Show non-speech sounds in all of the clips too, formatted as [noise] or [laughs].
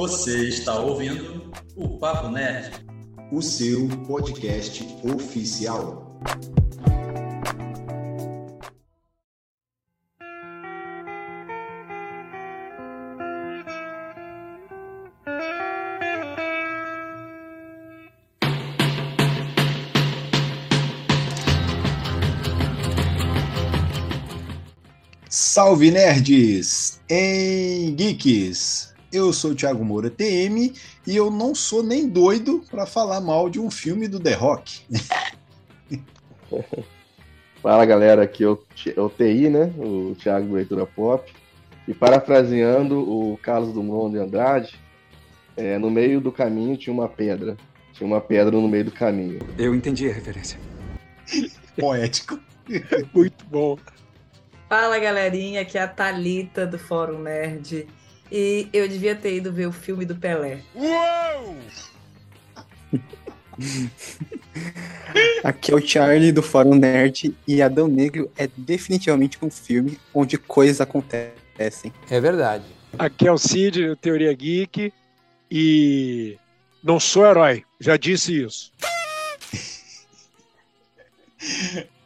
Você está ouvindo o Papo Nerd, o seu podcast oficial. Salve nerds em geeks! Eu sou o Thiago Moura TM e eu não sou nem doido para falar mal de um filme do The Rock. [laughs] Fala galera, aqui é o, é o TI, né? O Thiago Leitura Pop. E parafraseando o Carlos Dumont de Andrade, é, no meio do caminho tinha uma pedra. Tinha uma pedra no meio do caminho. Eu entendi a referência. [laughs] Poético. Muito bom. Fala galerinha, aqui é a Talita do Fórum Nerd. E eu devia ter ido ver o filme do Pelé. Uou! Aqui é o Charlie do Fórum Nerd e Adão Negro é definitivamente um filme onde coisas acontecem. É verdade. Aqui é o Cid, do Teoria Geek, e não sou herói, já disse isso.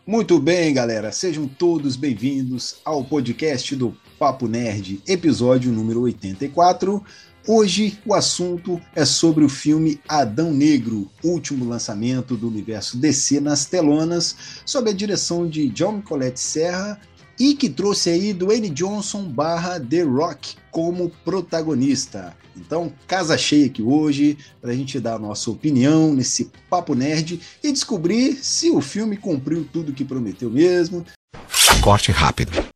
Muito bem, galera, sejam todos bem-vindos ao podcast do Papo Nerd, episódio número 84. Hoje o assunto é sobre o filme Adão Negro, último lançamento do universo DC nas telonas, sob a direção de John Colette Serra e que trouxe aí Dwayne Johnson barra The Rock como protagonista. Então, casa cheia aqui hoje para a gente dar a nossa opinião nesse papo nerd e descobrir se o filme cumpriu tudo que prometeu mesmo. Corte rápido.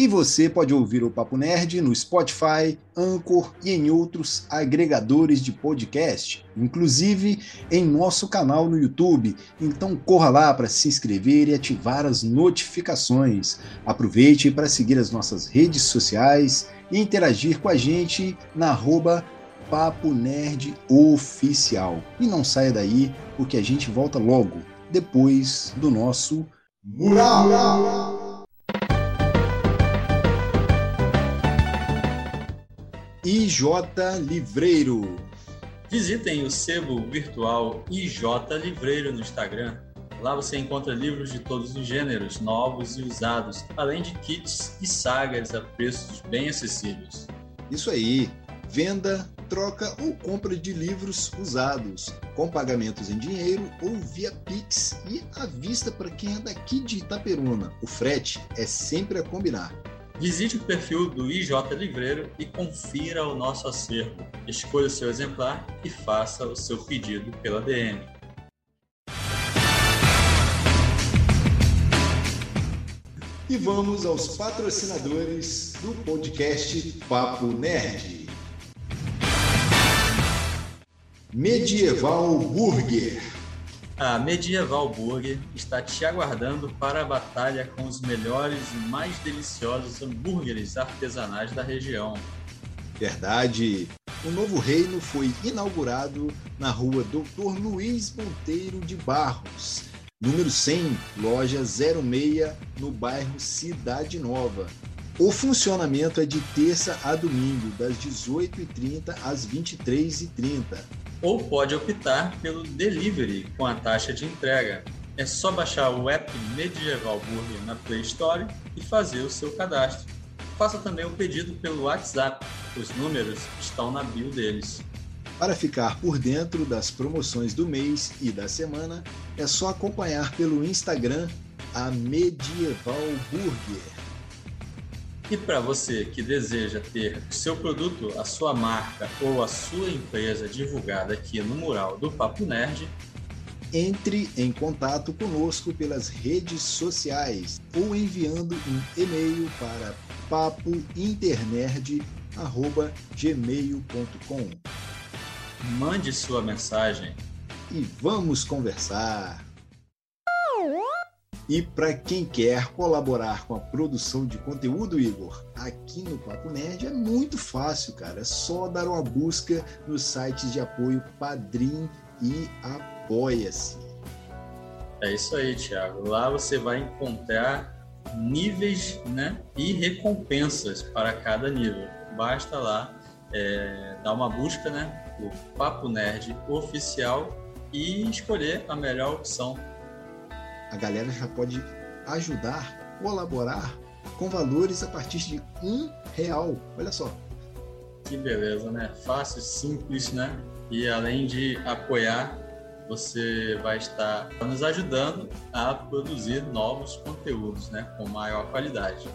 E você pode ouvir o Papo Nerd no Spotify, Anchor e em outros agregadores de podcast, inclusive em nosso canal no YouTube. Então corra lá para se inscrever e ativar as notificações. Aproveite para seguir as nossas redes sociais e interagir com a gente na arroba Papo Nerd Oficial. E não saia daí, porque a gente volta logo, depois do nosso Mural! IJ Livreiro. Visitem o sebo virtual IJ Livreiro no Instagram. Lá você encontra livros de todos os gêneros, novos e usados, além de kits e sagas a preços bem acessíveis. Isso aí! Venda, troca ou compra de livros usados, com pagamentos em dinheiro ou via Pix e à vista para quem é daqui de Itaperuna. O frete é sempre a combinar. Visite o perfil do IJ Livreiro e confira o nosso acervo. Escolha o seu exemplar e faça o seu pedido pela DM. E vamos aos patrocinadores do podcast Papo Nerd. Medieval Burger. A Medieval Burger está te aguardando para a batalha com os melhores e mais deliciosos hambúrgueres artesanais da região. Verdade! O novo reino foi inaugurado na rua Doutor Luiz Monteiro de Barros, número 100, loja 06, no bairro Cidade Nova. O funcionamento é de terça a domingo, das 18h30 às 23h30. Ou pode optar pelo delivery com a taxa de entrega. É só baixar o app Medieval Burger na Play Store e fazer o seu cadastro. Faça também o pedido pelo WhatsApp. Os números estão na bio deles. Para ficar por dentro das promoções do mês e da semana, é só acompanhar pelo Instagram a Medieval Burger. E para você que deseja ter o seu produto, a sua marca ou a sua empresa divulgada aqui no mural do Papo Nerd, entre em contato conosco pelas redes sociais ou enviando um e-mail para papointernerd@gmail.com. Mande sua mensagem e vamos conversar. E para quem quer colaborar com a produção de conteúdo, Igor, aqui no Papo Nerd é muito fácil, cara. É só dar uma busca nos sites de apoio Padrim e Apoia-se. É isso aí, Thiago. Lá você vai encontrar níveis né, e recompensas para cada nível. Basta lá é, dar uma busca, né, por Papo Nerd oficial e escolher a melhor opção. A galera já pode ajudar, colaborar com valores a partir de um real. Olha só. Que beleza, né? Fácil, simples, né? E além de apoiar, você vai estar nos ajudando a produzir novos conteúdos, né? Com maior qualidade.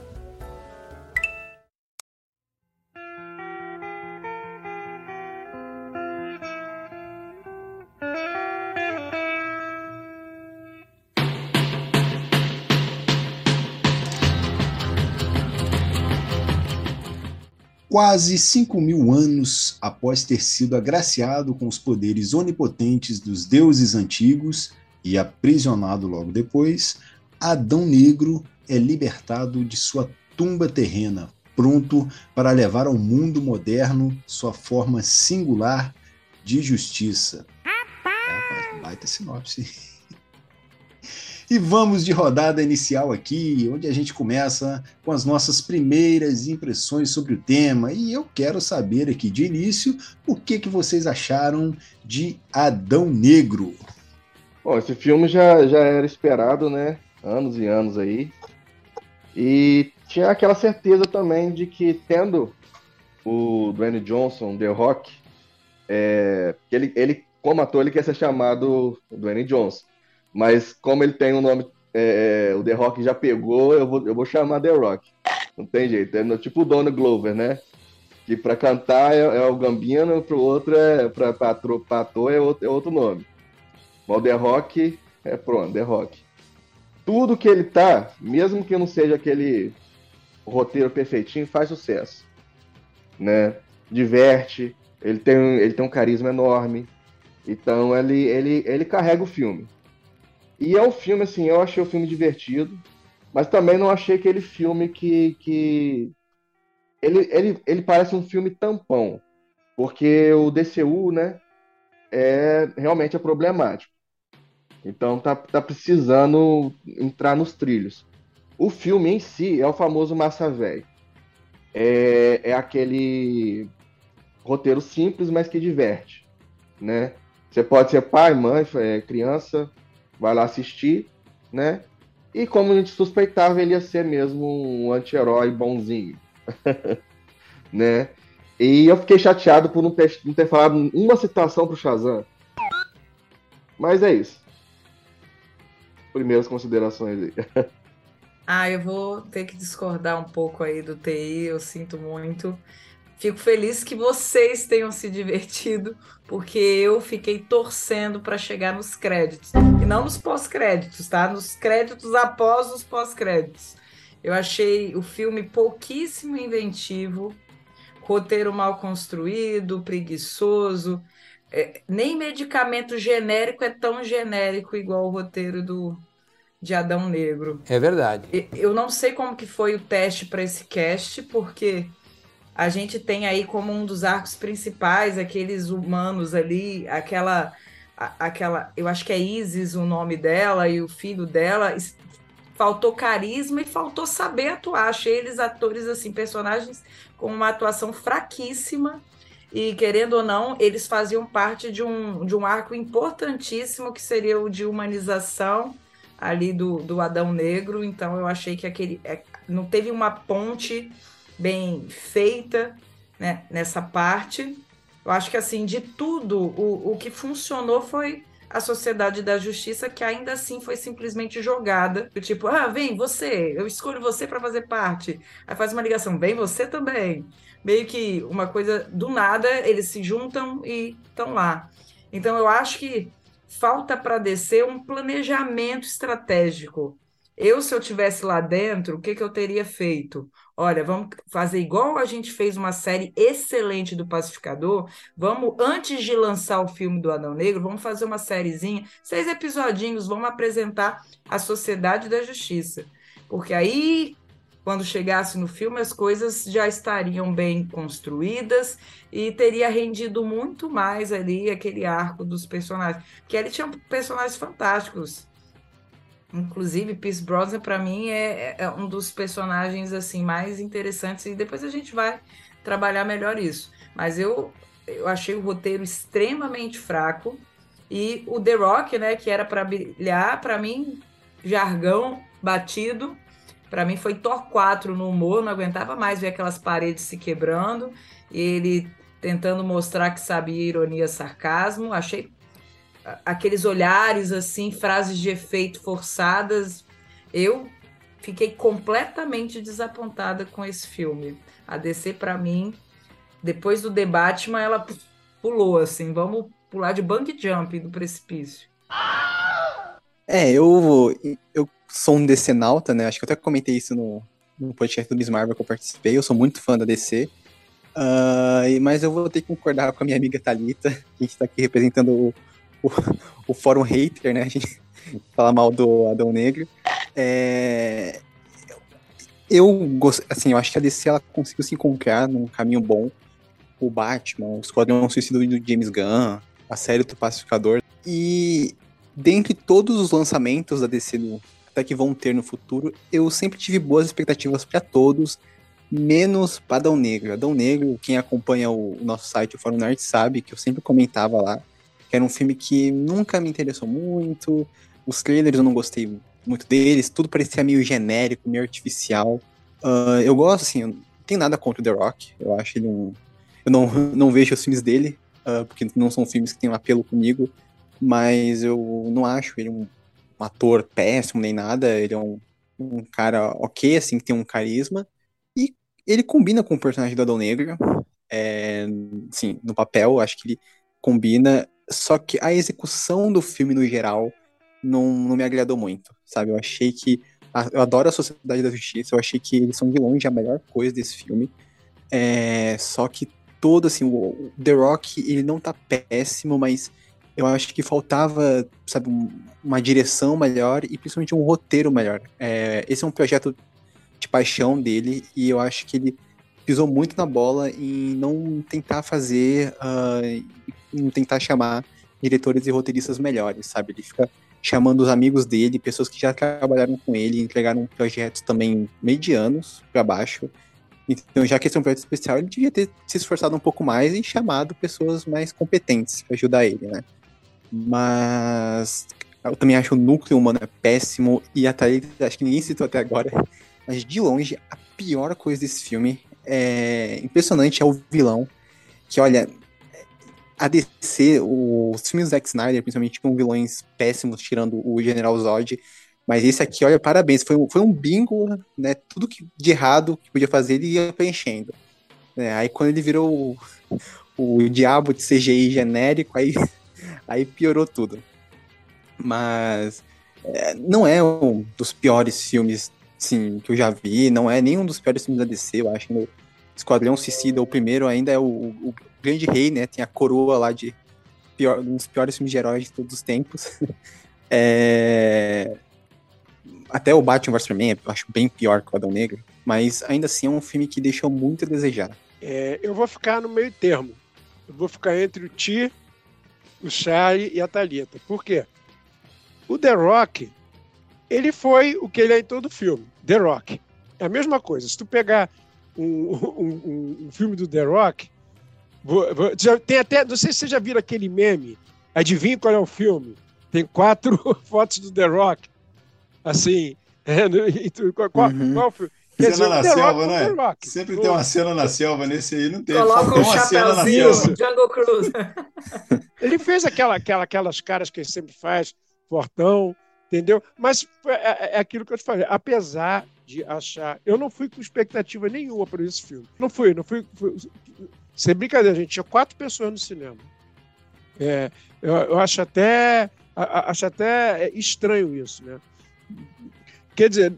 Quase 5 mil anos após ter sido agraciado com os poderes onipotentes dos deuses antigos e aprisionado logo depois, Adão Negro é libertado de sua tumba terrena, pronto para levar ao mundo moderno sua forma singular de justiça. É, baita sinopse. E vamos de rodada inicial aqui, onde a gente começa com as nossas primeiras impressões sobre o tema. E eu quero saber aqui de início o que, que vocês acharam de Adão Negro. Bom, esse filme já, já era esperado, né? Anos e anos aí. E tinha aquela certeza também de que, tendo o Dwayne Johnson, The Rock, é, ele, ele, como ator, ele quer ser chamado Dwayne Johnson. Mas como ele tem um nome, é, é, o The Rock já pegou, eu vou, eu vou chamar The Rock. Não tem jeito. É tipo o Donald Glover, né? Que para cantar é, é, o Gambino, pro outro é. Pra, pra, pra ator é outro, é outro nome. Mas o The Rock é pronto, The Rock. Tudo que ele tá, mesmo que não seja aquele roteiro perfeitinho, faz sucesso. Né? Diverte, ele tem, ele tem um carisma enorme. Então ele, ele, ele carrega o filme. E é um filme, assim, eu achei o filme divertido, mas também não achei aquele filme que. que... Ele, ele, ele parece um filme tampão, porque o DCU, né, é realmente é problemático. Então tá, tá precisando entrar nos trilhos. O filme em si é o famoso massa velho. É, é aquele roteiro simples, mas que diverte, né? Você pode ser pai, mãe, é, criança, vai lá assistir, né? E como a gente suspeitava, ele ia ser mesmo um anti-herói bonzinho, [laughs] né? E eu fiquei chateado por não ter, falado uma citação pro Shazam. Mas é isso. Primeiras considerações aí. [laughs] ah, eu vou ter que discordar um pouco aí do TI, eu sinto muito. Fico feliz que vocês tenham se divertido, porque eu fiquei torcendo para chegar nos créditos. E não nos pós-créditos, tá? Nos créditos após os pós-créditos. Eu achei o filme pouquíssimo inventivo, roteiro mal construído, preguiçoso. É, nem medicamento genérico é tão genérico igual o roteiro do, de Adão Negro. É verdade. Eu não sei como que foi o teste para esse cast, porque a gente tem aí como um dos arcos principais aqueles humanos ali, aquela aquela, eu acho que é Isis o nome dela e o filho dela, faltou carisma e faltou saber atuar. Achei eles atores assim, personagens com uma atuação fraquíssima. E querendo ou não, eles faziam parte de um, de um arco importantíssimo que seria o de humanização ali do, do Adão Negro. Então eu achei que aquele é, não teve uma ponte bem feita né, nessa parte. Eu acho que, assim, de tudo, o, o que funcionou foi a Sociedade da Justiça, que ainda assim foi simplesmente jogada. Tipo, ah, vem você, eu escolho você para fazer parte. Aí faz uma ligação, vem você também. Meio que uma coisa do nada, eles se juntam e estão lá. Então, eu acho que falta para descer um planejamento estratégico. Eu, se eu tivesse lá dentro, o que, que eu teria feito? Olha, vamos fazer igual a gente fez uma série excelente do Pacificador. Vamos, antes de lançar o filme do Adão Negro, vamos fazer uma sériezinha, seis episodinhos, vamos apresentar a Sociedade da Justiça. Porque aí, quando chegasse no filme, as coisas já estariam bem construídas e teria rendido muito mais ali aquele arco dos personagens. Porque ele tinha personagens fantásticos. Inclusive, Pierce Brosnan, para mim, é, é, um dos personagens assim mais interessantes, e depois a gente vai trabalhar melhor isso. Mas eu, eu achei o roteiro extremamente fraco. E o The Rock, né, que era para brilhar, para mim, jargão batido. Para mim foi Thor 4 no humor, não aguentava mais ver aquelas paredes se quebrando. Ele tentando mostrar que sabia ironia, sarcasmo. Achei aqueles olhares assim, frases de efeito forçadas. Eu fiquei completamente desapontada com esse filme. A DC para mim, depois do debate, mas ela pulou assim, vamos pular de bungee jump do precipício. É, eu eu sou um decenalta, né? Acho que eu até comentei isso no, no podcast do Miss Marvel que eu participei. Eu sou muito fã da DC. Uh, mas eu vou ter que concordar com a minha amiga Thalita, que está aqui representando o, o, o, fórum hater, né? A gente [laughs] fala mal do Adão Negro. É, eu gosto, assim, eu acho que a DC ela conseguiu se encontrar num caminho bom. O Batman, o Esquadrão Suicida do James Gunn, a série do Pacificador. E dentre todos os lançamentos da DC no, até que vão ter no futuro, eu sempre tive boas expectativas para todos menos para Adão Negro. Adão Negro, quem acompanha o, o nosso site, o Fórum Nerd, sabe que eu sempre comentava lá que era um filme que nunca me interessou muito, os trailers eu não gostei muito deles, tudo parecia meio genérico, meio artificial. Uh, eu gosto, assim, não tenho nada contra o The Rock, eu acho ele um... Eu não, [laughs] não vejo os filmes dele, uh, porque não são filmes que têm um apelo comigo, mas eu não acho ele um, um ator péssimo nem nada, ele é um, um cara ok, assim, que tem um carisma, ele combina com o personagem do Adão Negro, é, sim, no papel, acho que ele combina, só que a execução do filme no geral não, não me agradou muito, sabe? Eu achei que. A, eu adoro a Sociedade da Justiça, eu achei que eles são de longe a melhor coisa desse filme. É, só que todo, assim, o, The Rock, ele não tá péssimo, mas eu acho que faltava, sabe, uma direção melhor e principalmente um roteiro melhor. É, esse é um projeto de paixão dele e eu acho que ele pisou muito na bola em não tentar fazer, uh, em tentar chamar diretores e roteiristas melhores, sabe? Ele fica chamando os amigos dele, pessoas que já trabalharam com ele, entregaram projetos também medianos para baixo. Então, já que esse é um projeto especial, ele devia ter se esforçado um pouco mais e chamado pessoas mais competentes para ajudar ele, né? Mas eu também acho o núcleo humano péssimo e a Thalita, acho que ninguém citou até agora, mas de longe, a pior coisa desse filme é impressionante é o vilão. Que olha, a DC, os filmes do Zack Snyder, principalmente com vilões péssimos, tirando o General Zod. Mas esse aqui, olha, parabéns. Foi, foi um bingo, né? Tudo que, de errado que podia fazer, ele ia preenchendo. É, aí quando ele virou o, o diabo de CGI genérico, aí, [laughs] aí piorou tudo. Mas é, não é um dos piores filmes sim, que eu já vi, não é nenhum dos piores filmes da DC, eu acho. Esquadrão Suicida, o primeiro ainda é o, o, Grande Rei, né? Tem a coroa lá de pior, um dos piores filmes de heróis de todos os tempos. [laughs] é... Até o Batman vs Superman eu acho bem pior que o Adão Negro, mas ainda assim é um filme que deixou muito a desejar. É, eu vou ficar no meio termo. Eu vou ficar entre o Ti, o Charlie e a Thalita. Por quê? O The Rock, ele foi o que ele é em todo filme, The Rock. É a mesma coisa. Se tu pegar um, [laughs] um, um filme do The Rock, tem até, não sei se você já viram aquele meme, adivinha qual é o filme? Tem quatro [laughs] fotos do The Rock, assim, [laughs] é, tu, qual, uhum. qual, filme? Quer cena na selva, né? Sempre tem uma cena na selva nesse aí, não tem. Coloca um chapéuzinho, Jungle Cruise. [laughs] Ele fez aquela, aquela, aquelas caras que ele sempre faz, fortão, entendeu? Mas é, é, é, aquilo que eu te falei, apesar de achar. Eu não fui com expectativa nenhuma para esse filme. Não fui, não fui. fui sem brincadeira, gente, tinha quatro pessoas no cinema. É, eu, eu, acho até acho até estranho isso, né? Quer dizer,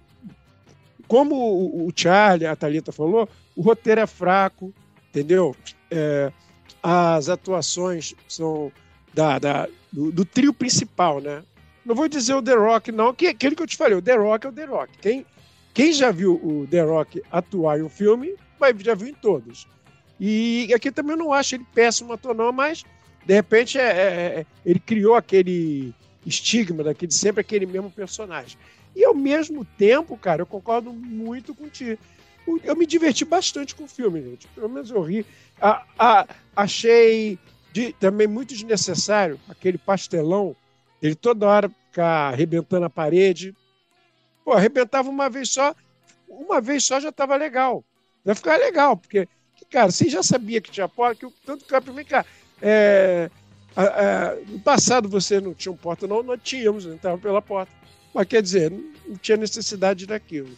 como o, Charlie, a Thalita falou, o roteiro é fraco, entendeu? É, as atuações são da, da do, do, trio principal, né? Não vou dizer o The Rock, não, que aquele que eu te falei, o The Rock é o The Rock. Quem, quem já viu o The Rock atuar em um filme, mas já viu em todos. E aqui também eu não acho ele péssimo ator, não, mas de repente é, é, é ele criou aquele estigma daquele sempre aquele mesmo personagem. E ao mesmo tempo, cara, eu concordo muito contigo. eu me diverti bastante com o filme, gente. Pelo menos eu ri. A, a, achei de, também muito desnecessário aquele pastelão, ele toda hora ficar arrebentando a parede. Pô, arrebentava uma vez só, uma vez só já estava legal. Vai ficar legal, porque, cara, você já sabia que tinha porta, que tanto que vem cá. É, a, a, no passado você não tinha um porta, não, nós tínhamos, entrava pela porta. Mas quer dizer, não, não tinha necessidade daquilo.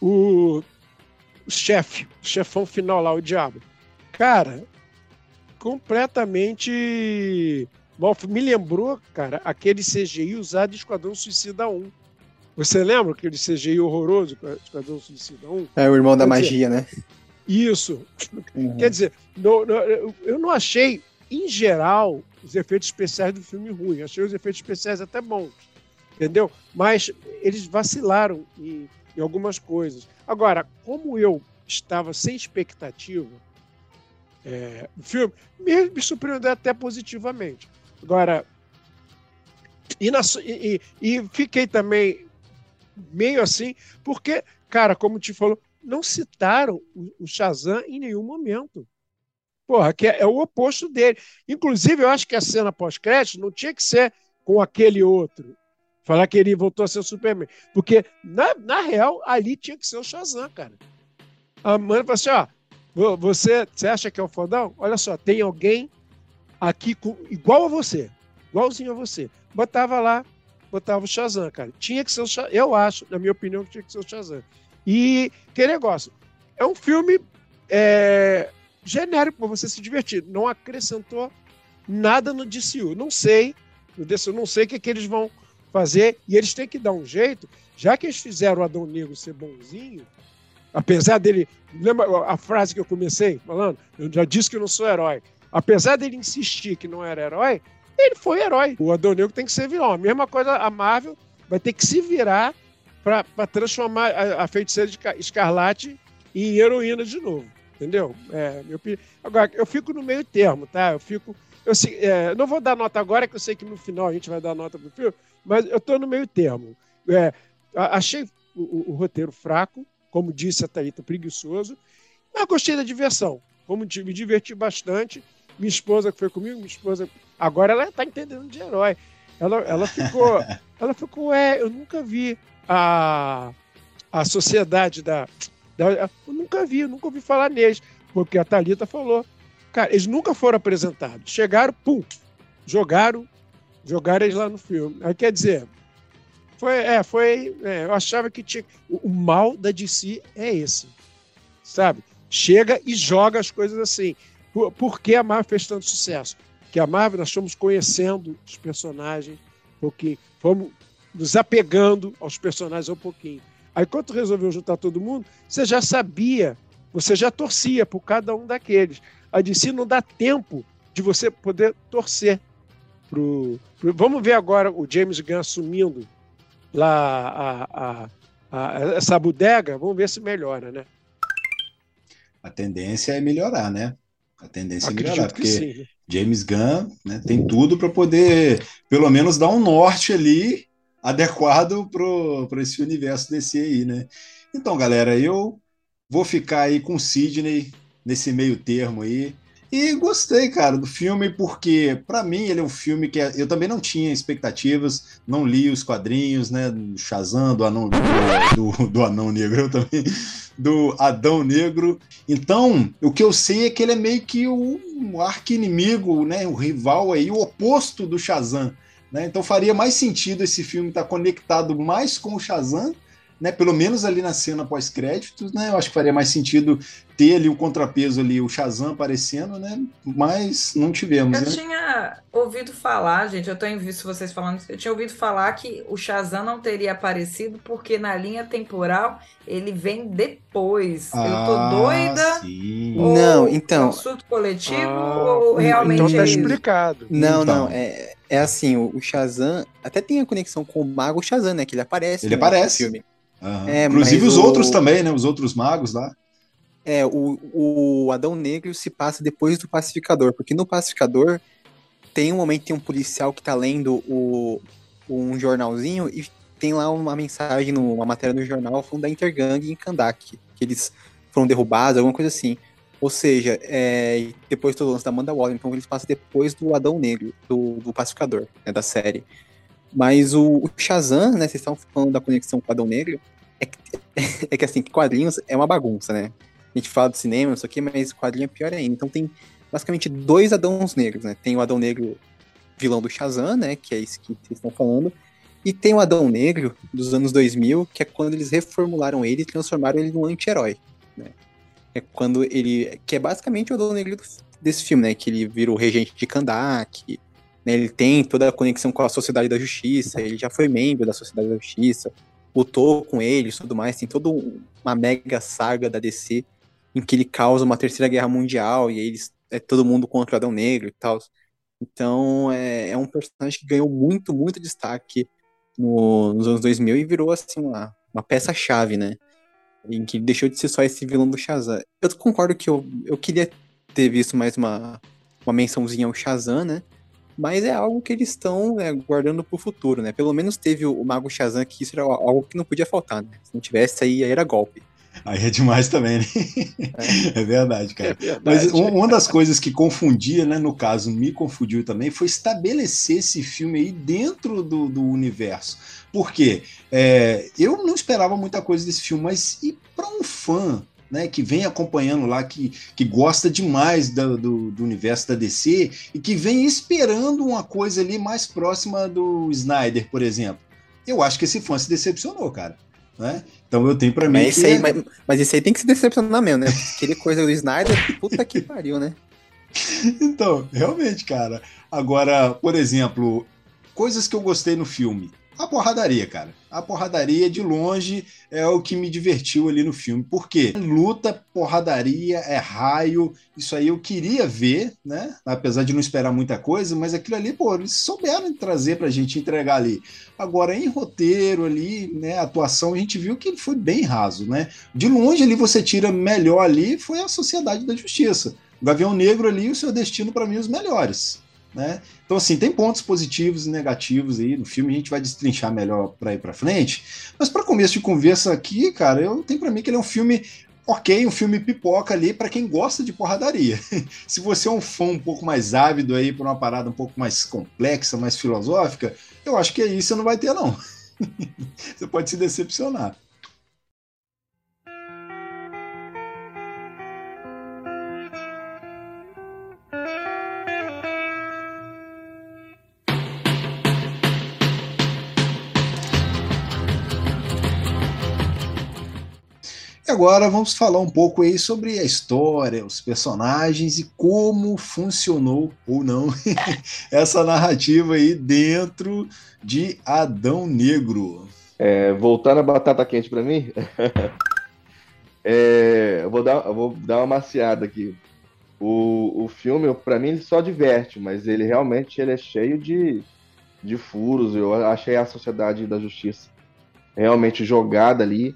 O, o chefe, o chefão final lá, o diabo. Cara, completamente. Bom, me lembrou, cara, aquele CGI usado em Esquadrão Suicida 1. Você lembra aquele CGI horroroso Esquadrão Suicida 1? É o irmão da magia, né? Isso. Uhum. Quer dizer, no, no, eu não achei, em geral, os efeitos especiais do filme ruins. Achei os efeitos especiais até bons. Entendeu? Mas eles vacilaram em, em algumas coisas. Agora, como eu estava sem expectativa é, do filme, me, me surpreendeu até positivamente. Agora, e, na, e, e, fiquei também meio assim, porque, cara, como te falou, não citaram o, Shazam em nenhum momento. Porra, que é, é, o oposto dele. Inclusive, eu acho que a cena pós-crédito não tinha que ser com aquele outro. Falar que ele voltou a ser o Superman. Porque, na, na real, ali tinha que ser o Shazam, cara. A mãe falou assim: ó, você, você acha que é o fodão? Olha só, tem alguém aqui com, igual a você, igualzinho a você. Botava lá, botava o Shazam, cara. Tinha que ser o Shazam. Eu acho, na minha opinião, que tinha que ser o Shazam. E que negócio? É um filme é, genérico para você se divertir. Não acrescentou nada no DCU. Não sei, no DCU, não sei o que, que eles vão fazer. E eles têm que dar um jeito, já que eles fizeram o Adão Negro ser bonzinho, apesar dele. Lembra a frase que eu comecei falando? Eu já disse que eu não sou herói. Apesar dele insistir que não era herói, ele foi herói. O Adão Negro tem que ser vilão. A mesma coisa, a Marvel vai ter que se virar para transformar a, a feiticeira de Escarlate em heroína de novo. Entendeu? É, agora, eu fico no meio termo, tá? Eu fico. Eu é, não vou dar nota agora, que eu sei que no final a gente vai dar nota pro filme, mas eu estou no meio termo. É, achei o, o, o, roteiro fraco, como disse a Thalita, preguiçoso, mas gostei da diversão. Como me diverti bastante. Minha esposa que foi comigo, minha esposa. Agora ela está entendendo de herói. Ela, ela ficou. [laughs] ela ficou, é, eu nunca vi a, a sociedade da, da. Eu nunca vi, nunca ouvi falar neles. Porque a Thalita falou. Cara, eles nunca foram apresentados. Chegaram, pum, jogaram Jogaram eles lá no filme. Aí quer dizer, foi, é, foi, é, eu achava que tinha. O, o, mal da DC é esse, sabe? Chega e joga as coisas assim. Por, por que a Marvel fez tanto sucesso? Que a Marvel nós fomos conhecendo os personagens, porque fomos nos apegando aos personagens um pouquinho. Aí quando resolveu juntar todo mundo, você já sabia, você já torcia por cada um daqueles. A DC não dá tempo de você poder torcer pro, pro, Vamos ver agora o James Gunn assumindo lá a, a, a, essa bodega, vamos ver se melhora, né? A tendência é melhorar, né? A tendência Acredito é melhorar, porque sim. James Gunn né, tem tudo para poder, pelo menos, dar um norte ali adequado para esse universo desse aí, né? Então, galera, eu vou ficar aí com o Sidney nesse meio termo aí. E gostei, cara, do filme, porque para mim ele é um filme que é, eu também não tinha expectativas, não li os quadrinhos, né? Do Shazam, do Anão, do, do, Anão Negro, eu também, do Adão Negro. Então, o que eu sei é que ele é meio que o um arqui-inimigo, né? O rival aí, o oposto do Shazam. Né? Então faria mais sentido esse filme estar tá conectado mais com o Shazam né, pelo menos ali na cena pós-créditos, né, eu acho que faria mais sentido ter ali o contrapeso ali, o Shazam aparecendo, né, mas não tivemos, Eu né? tinha ouvido falar, gente, eu tenho visto vocês falando isso, eu tinha ouvido falar que o Shazam não teria aparecido porque na linha temporal ele vem depois. Ah, eu tô ah, doida? Sim. Ou não, então... Um surto coletivo ah, ou realmente então tá é explicado. Não, então. não, é... É assim, o Shazam até tem a conexão com o Mago Shazam, né? Que ele aparece ele aparece. filme. Uhum. É, Inclusive os o... outros também, né? Os outros magos lá. É, o, o Adão Negro se passa depois do Pacificador, porque no Pacificador tem um momento tem um policial que tá lendo o, um jornalzinho e tem lá uma mensagem, numa matéria no jornal, falando da Intergang em Kandak, que eles foram derrubados, alguma coisa assim. Ou seja, é, depois do lance da Amanda Waller, então eles passam depois do Adão Negro, do, do Pacificador, né, da série. Mas o, o Shazam, né, vocês estavam falando da conexão com o Adão Negro, é que, [laughs] é que assim, quadrinhos é uma bagunça, né? A gente fala do cinema, não sei o quê, mas quadrinho é pior ainda. Então tem basicamente dois Adãos Negros, né? Tem o Adão Negro vilão do Shazam, né, que é isso que vocês estão falando, e tem o Adão Negro dos anos 2000, que é quando eles reformularam ele e transformaram ele num anti-herói, né? É quando ele. Que é basicamente o Adão Negro desse filme, né? Que ele vira o regente de Kandak, né, ele tem toda a conexão com a Sociedade da Justiça, ele já foi membro da Sociedade da Justiça, lutou com eles tudo mais, tem toda uma mega saga da DC em que ele causa uma terceira guerra mundial e eles é todo mundo contra o Adão Negro e tal. Então é, é um personagem que ganhou muito, muito destaque no, nos anos 2000 e virou assim uma, uma peça-chave, né? Em que deixou de ser só esse vilão do Shazam. Eu concordo que eu, eu queria ter visto mais uma, uma mençãozinha ao Shazam, né? Mas é algo que eles estão é, guardando pro futuro, né? Pelo menos teve o, o Mago Shazam, que isso era algo que não podia faltar, né? Se não tivesse, aí, aí era golpe. Aí é demais também, né? É, [laughs] é verdade, cara. É verdade. Mas uma das coisas que confundia, né? No caso, me confundiu também, foi estabelecer esse filme aí dentro do, do universo. Por quê? É, eu não esperava muita coisa desse filme, mas e para um fã né, que vem acompanhando lá, que, que gosta demais do, do, do, universo da DC e que vem esperando uma coisa ali mais próxima do Snyder, por exemplo. Eu acho que esse fã se decepcionou, cara. Né? Então eu tenho para mim. Mas, que... aí, mas, mas isso aí tem que se decepcionar mesmo, né? Aquele coisa do Snyder, puta que pariu, né? [laughs] então, realmente, cara. Agora, por exemplo, coisas que eu gostei no filme. A porradaria, cara. A porradaria de longe é o que me divertiu ali no filme. Por quê? Luta, porradaria, é raio. Isso aí eu queria ver, né? Apesar de não esperar muita coisa, mas aquilo ali, pô, eles souberam trazer pra gente entregar ali. Agora, em roteiro ali, né? Atuação, a gente viu que foi bem raso, né? De longe ali você tira melhor ali, foi a Sociedade da Justiça. O Gavião Negro ali, o seu destino, para mim, os melhores. Né? Então, assim, tem pontos positivos e negativos aí no filme, a gente vai destrinchar melhor para ir para frente. Mas para começo de conversa aqui, cara, eu tenho para mim que ele é um filme ok, um filme pipoca ali para quem gosta de porradaria. [laughs] Se você é um fã um pouco mais ávido aí por uma parada um pouco mais complexa, mais filosófica, eu acho que aí você não vai ter, não. [laughs] você pode se decepcionar. Agora vamos falar um pouco aí sobre a história, os personagens e como funcionou ou não [laughs] essa narrativa aí dentro de Adão Negro. É, voltando a batata quente para mim, [laughs] é, eu, vou dar, eu vou dar uma maciada aqui. O, o filme, para mim, ele só diverte, mas ele realmente ele é cheio de, de furos. Eu achei a Sociedade da Justiça realmente jogada ali.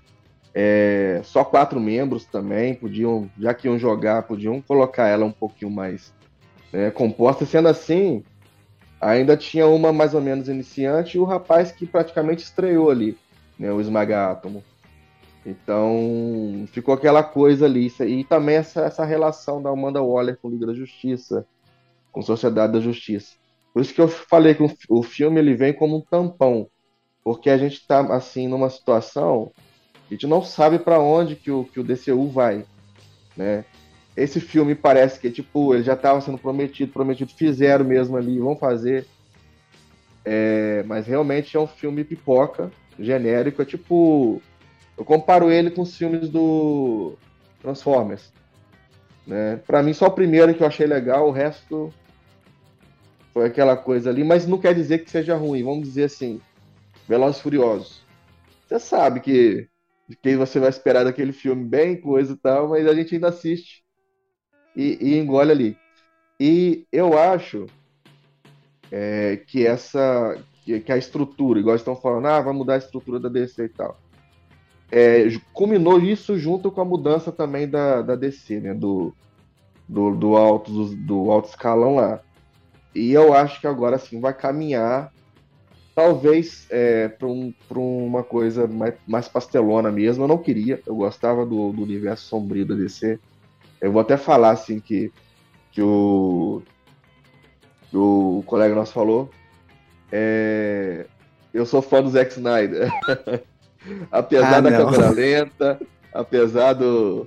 É, só quatro membros também, podiam, já que iam jogar, podiam colocar ela um pouquinho mais né, composta. Sendo assim, ainda tinha uma mais ou menos iniciante e o rapaz que praticamente estreou ali, né, o Esmaga Átomo. Então, ficou aquela coisa ali. E também essa, essa relação da Amanda Waller com Liga da Justiça, com Sociedade da Justiça. Por isso que eu falei que o filme ele vem como um tampão, porque a gente está assim numa situação a gente não sabe para onde que o, que o DCU vai, né? Esse filme parece que, tipo, ele já estava sendo prometido, prometido, fizeram mesmo ali, vão fazer. É, mas realmente é um filme pipoca, genérico, é tipo... Eu comparo ele com os filmes do Transformers. Né? Para mim, só o primeiro que eu achei legal, o resto foi aquela coisa ali, mas não quer dizer que seja ruim, vamos dizer assim, Velozes Furiosos. Você sabe que de quem você vai esperar daquele filme, bem coisa e tal, mas a gente ainda assiste e, e engole ali. E eu acho é, que essa que, que, a estrutura, igual estão falando, ah, vai mudar a estrutura da DC e tal. É, culminou isso junto com a mudança também da, da DC, né? Do, do, do, alto, do, do alto escalão lá. E eu acho que agora sim vai caminhar talvez é, para um, uma coisa mais, mais, pastelona mesmo. Eu não queria, eu gostava do, do, universo sombrio da DC. Eu vou até falar assim que, que o, que o colega nosso falou. É, eu sou fã do Zack Snyder. [laughs] apesar ah, da câmera lenta, apesar do,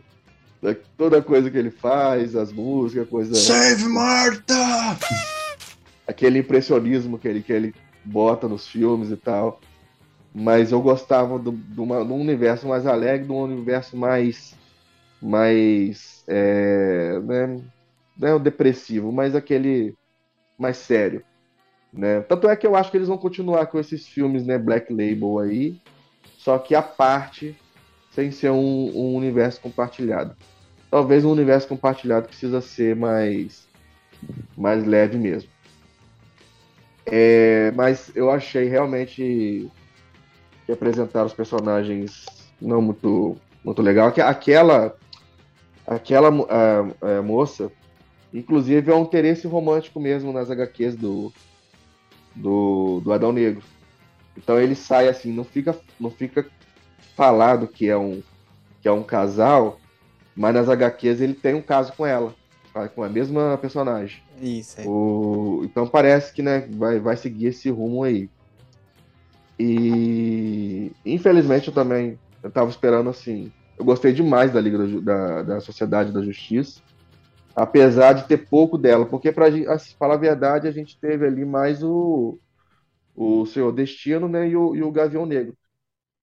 da, toda coisa que ele faz, as músicas, coisa. Save Marta! Aquele impressionismo que ele, que ele bota nos filmes e tal. Mas eu gostava do, do, uma, universo mais alegre, de um universo mais. mais. É, né, não é o depressivo, mas aquele mais sério. Né? Tanto é que eu acho que eles vão continuar com esses filmes né, Black Label aí, só que a parte sem ser um, um universo compartilhado. Talvez um universo compartilhado precisa ser mais, mais leve mesmo. É, mas eu achei realmente que apresentar os personagens não muito, muito legal. Aquela, aquela moça, inclusive, é um interesse romântico mesmo nas HQs do, do, do Adão Negro. Então ele sai assim, não fica, não fica falado que é um, que é um casal, mas nas HQs ele tem um caso com ela, com a mesma personagem. Isso. É. O, então parece que né, vai, vai seguir esse rumo aí. E infelizmente eu também eu tava esperando assim. Eu gostei demais da Liga da, da, da Sociedade da Justiça apesar de ter pouco dela, porque para assim, falar a verdade, a gente teve ali mais o, o Senhor Destino né, e, o, e o Gavião Negro.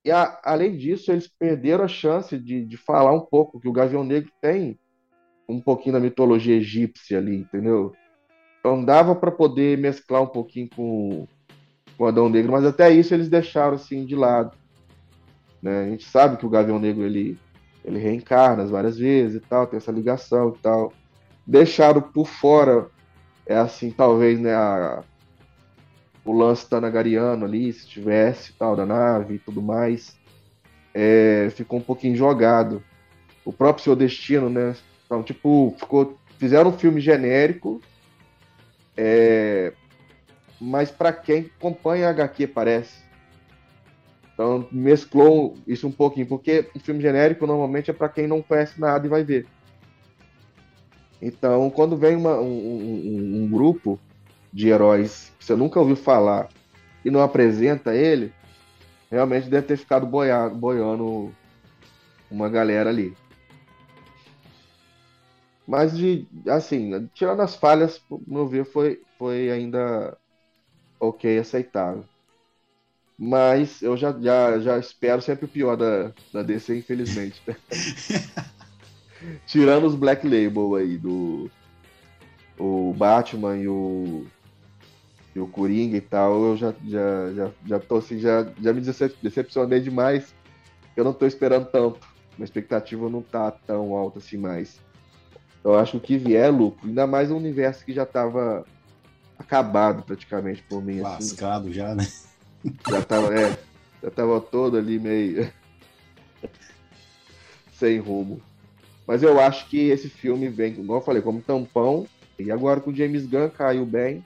E a, além disso, eles perderam a chance de, de falar um pouco, que o Gavião Negro tem um pouquinho da mitologia egípcia ali, entendeu? Então dava para poder mesclar um pouquinho com, com o Adão Negro, mas até isso eles deixaram assim de lado. Né? A gente sabe que o Gavião Negro ele, ele reencarna várias vezes e tal, tem essa ligação e tal deixaram por fora, é assim, talvez, né, a, o lance tanagariano ali, se tivesse, tal, da nave e tudo mais, é, ficou um pouquinho jogado. O próprio Seu Destino, né, então, tipo, ficou, fizeram um filme genérico, é, mas para quem acompanha a HQ, parece. Então, mesclou isso um pouquinho, porque o filme genérico normalmente é para quem não conhece nada e vai ver. Então, quando vem uma, um, um, um, grupo de heróis que você nunca ouviu falar e não apresenta ele, realmente deve ter ficado boiado, boiando uma galera ali. Mas, de, assim, tirando as falhas, meu ver, foi, foi ainda ok, aceitável. Mas eu já, já, já espero sempre o pior da, da DC, infelizmente. [laughs] Tirando os Black Label aí, do o Batman e o, e o Coringa e tal, eu já, já, já, já tô assim, já, já me decepcionei demais. Eu não tô esperando tanto. Minha expectativa não tá tão alta assim mais. Eu acho que o que vier é lucro. Ainda mais um universo que já tava acabado praticamente por mim. Assim. Lascado assim. já, né? Já tava, é, já tava todo ali meio [laughs] sem rumo. Mas eu acho que esse filme vem, como eu falei, como tampão. E agora com o James Gunn caiu bem.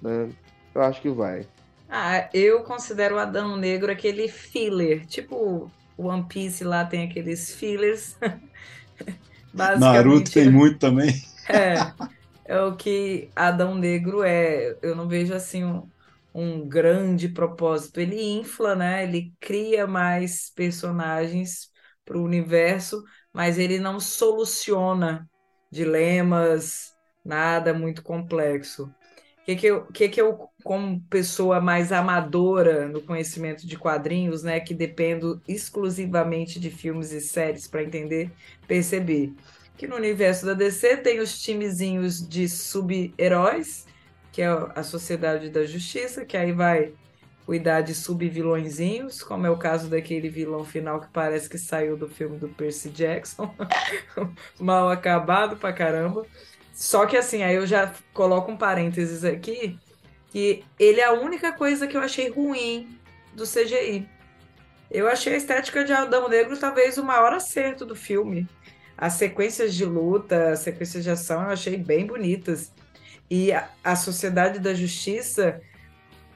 Né? Eu acho que vai. Ah, eu considero o Adão Negro aquele filler. Tipo, o One Piece lá tem aqueles fillers. [laughs] Naruto tem muito também. [laughs] É. É o que Adão Negro é. Eu não vejo assim um, um grande propósito. Ele infla, né? Ele cria mais personagens para o universo, mas ele não soluciona dilemas, nada muito complexo. Que, que, eu, que, que eu, como pessoa mais amadora no conhecimento de quadrinhos, né, que dependo exclusivamente de filmes e séries para entender, percebi que no universo da DC tem os timezinhos de sub-heróis, que é a Sociedade da Justiça, que aí vai cuidar de sub-vilõezinhos, como é o caso daquele vilão final que parece que saiu do filme do Percy Jackson. [laughs] Mal acabado pra caramba. Só que assim, aí eu já coloco um parênteses aqui, que ele é a única coisa que eu achei ruim do CGI. Eu achei a estética de Adão Negro talvez o maior acerto do filme. As sequências de luta, as sequências de ação eu achei bem bonitas. E a, a Sociedade da Justiça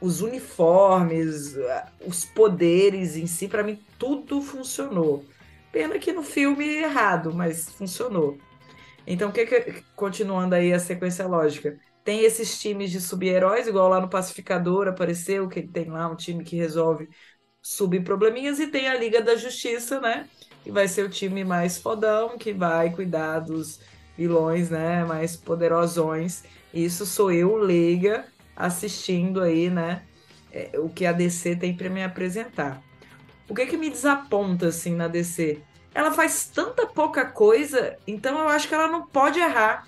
os uniformes, os poderes em si, para mim tudo funcionou. Pena que no filme errado, mas funcionou. Então, o que, que continuando aí a sequência lógica? Tem esses times de sub-heróis, igual lá no Pacificador apareceu, que tem lá um time que resolve sub-probleminhas, e tem a Liga da Justiça, né? Que vai ser o time mais fodão, que vai cuidar dos vilões, né? Mais poderosões. Isso sou eu, leiga, assistindo aí, né? É, o que a DC tem para me apresentar. O que que me desaponta assim na DC? Ela faz tanta pouca coisa, então eu acho que ela não pode errar.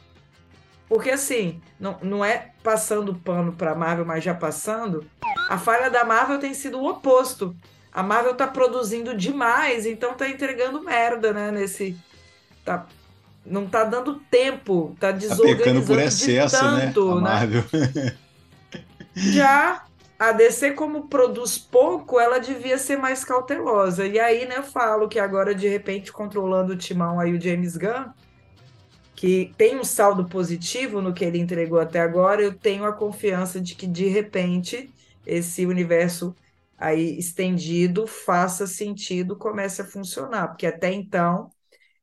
Porque assim, não, não é passando pano para Marvel, mas já passando, a falha da Marvel tem sido o oposto. A Marvel tá produzindo demais, então tá entregando merda, né, nesse tá não tá dando tempo, tá desorganizando tá por excesso, de tanto, né? A Marvel. Né? Já a DC, como produz pouco, ela devia ser mais cautelosa. E aí, né, eu falo que agora, de repente, controlando o timão aí o James Gunn, que tem um saldo positivo no que ele entregou até agora, eu tenho a confiança de que, de repente, esse universo aí estendido faça sentido, comece a funcionar. Porque até então,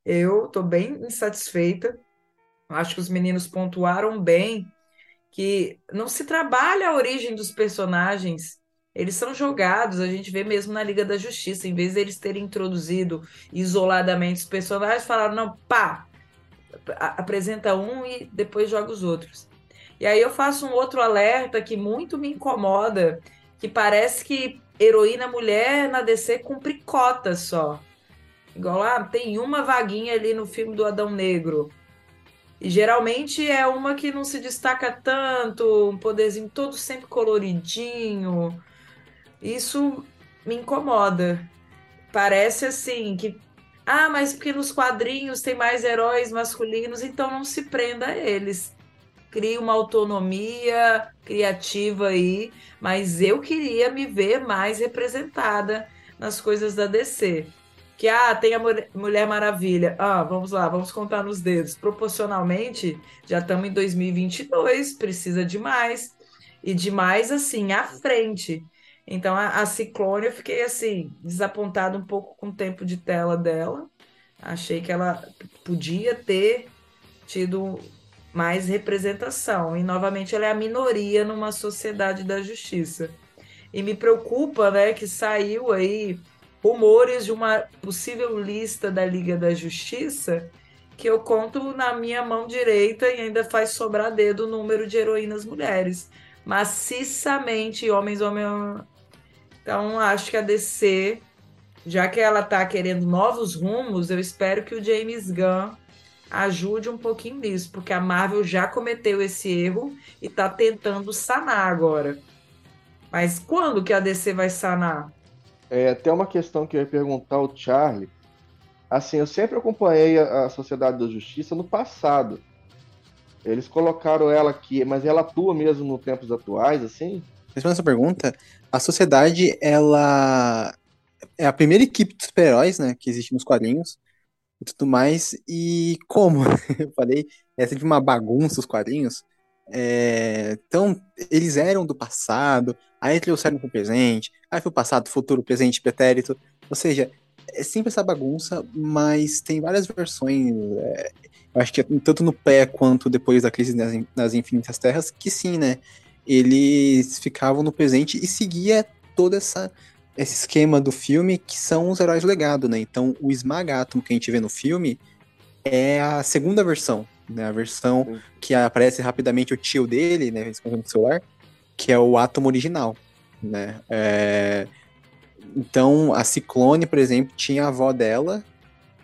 eu estou bem insatisfeita. Acho que os meninos pontuaram bem que não se trabalha a origem dos personagens. Eles são jogados, a gente vê mesmo na Liga da Justiça, em vez deles terem introduzido isoladamente os personagens, falaram, não, pá, apresenta um e depois joga os outros. E aí eu faço um outro alerta que muito me incomoda, que parece que heroína mulher na DC cumpre cota só. Igual lá, ah, tem uma vaguinha ali no filme do Adão Negro. E geralmente é uma que não se destaca tanto, um poderzinho todo sempre coloridinho. Isso me incomoda. Parece assim que. Ah, mas porque nos quadrinhos tem mais heróis masculinos, então não se prenda a eles. Cria uma autonomia criativa aí, mas eu queria me ver mais representada nas coisas da DC que ah, tem a Mulher Maravilha. Ah, vamos lá, vamos contar nos dedos. Proporcionalmente, já estamos em 2022, precisa de mais. E de mais, assim, à frente. Então, a, a Ciclone, eu fiquei, assim, desapontada um pouco com o tempo de tela dela. Achei que ela podia ter tido mais representação. E, novamente, ela é a minoria numa sociedade da justiça. E me preocupa, né, que saiu aí rumores de uma possível lista da Liga da Justiça que eu conto na minha mão direita e ainda faz sobrar dedo o número de heroínas mulheres. Maciçamente, homens, homens. Então, acho que a DC, já que ela está querendo novos rumos, eu espero que o James Gunn ajude um pouquinho nisso, porque a Marvel já cometeu esse erro e está tentando sanar agora. Mas quando que a DC vai sanar? É, até uma questão que eu ia perguntar ao Charlie. Assim, eu sempre acompanhei a, Sociedade da Justiça no passado. Eles colocaram ela aqui, mas ela atua mesmo nos tempos atuais, assim? Respondendo essa pergunta, a Sociedade, ela é a primeira equipe de super-heróis, né, que existe nos quadrinhos e tudo mais. E como [laughs] eu falei, é sempre uma bagunça os quadrinhos. É, então, eles eram do passado, aí trouxeram para o presente, aí foi passado, futuro, presente, pretérito. Ou seja, é sempre essa bagunça, mas tem várias versões. É, eu acho que tanto no pé quanto depois da crise nas, nas Infinitas Terras, que sim, né? Eles ficavam no presente e seguia todo essa, esse esquema do filme que são os heróis do legado, né? Então, o Esmagátomo que a gente vê no filme é a segunda versão né? A versão Sim. que aparece rapidamente o tio dele, né? no celular, que é o átomo original, né? É... Então, a Ciclone, por exemplo, tinha a avó dela,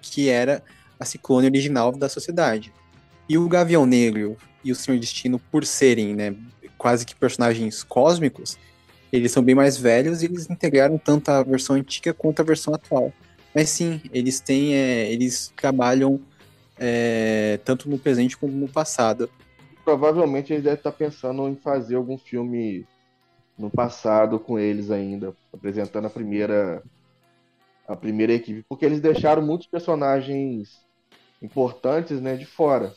que era a Ciclone original da sociedade. E o Gavião Negro e o Senhor Destino, por serem, né, quase que personagens cósmicos, eles são bem mais velhos e eles integraram tanto a versão antiga quanto a versão atual. Mas sim, eles têm, é, eles trabalham é, tanto no presente como no passado. Provavelmente eles devem estar pensando em fazer algum filme no passado com eles ainda, apresentando a primeira a primeira equipe, porque eles deixaram muitos personagens importantes, né, de fora.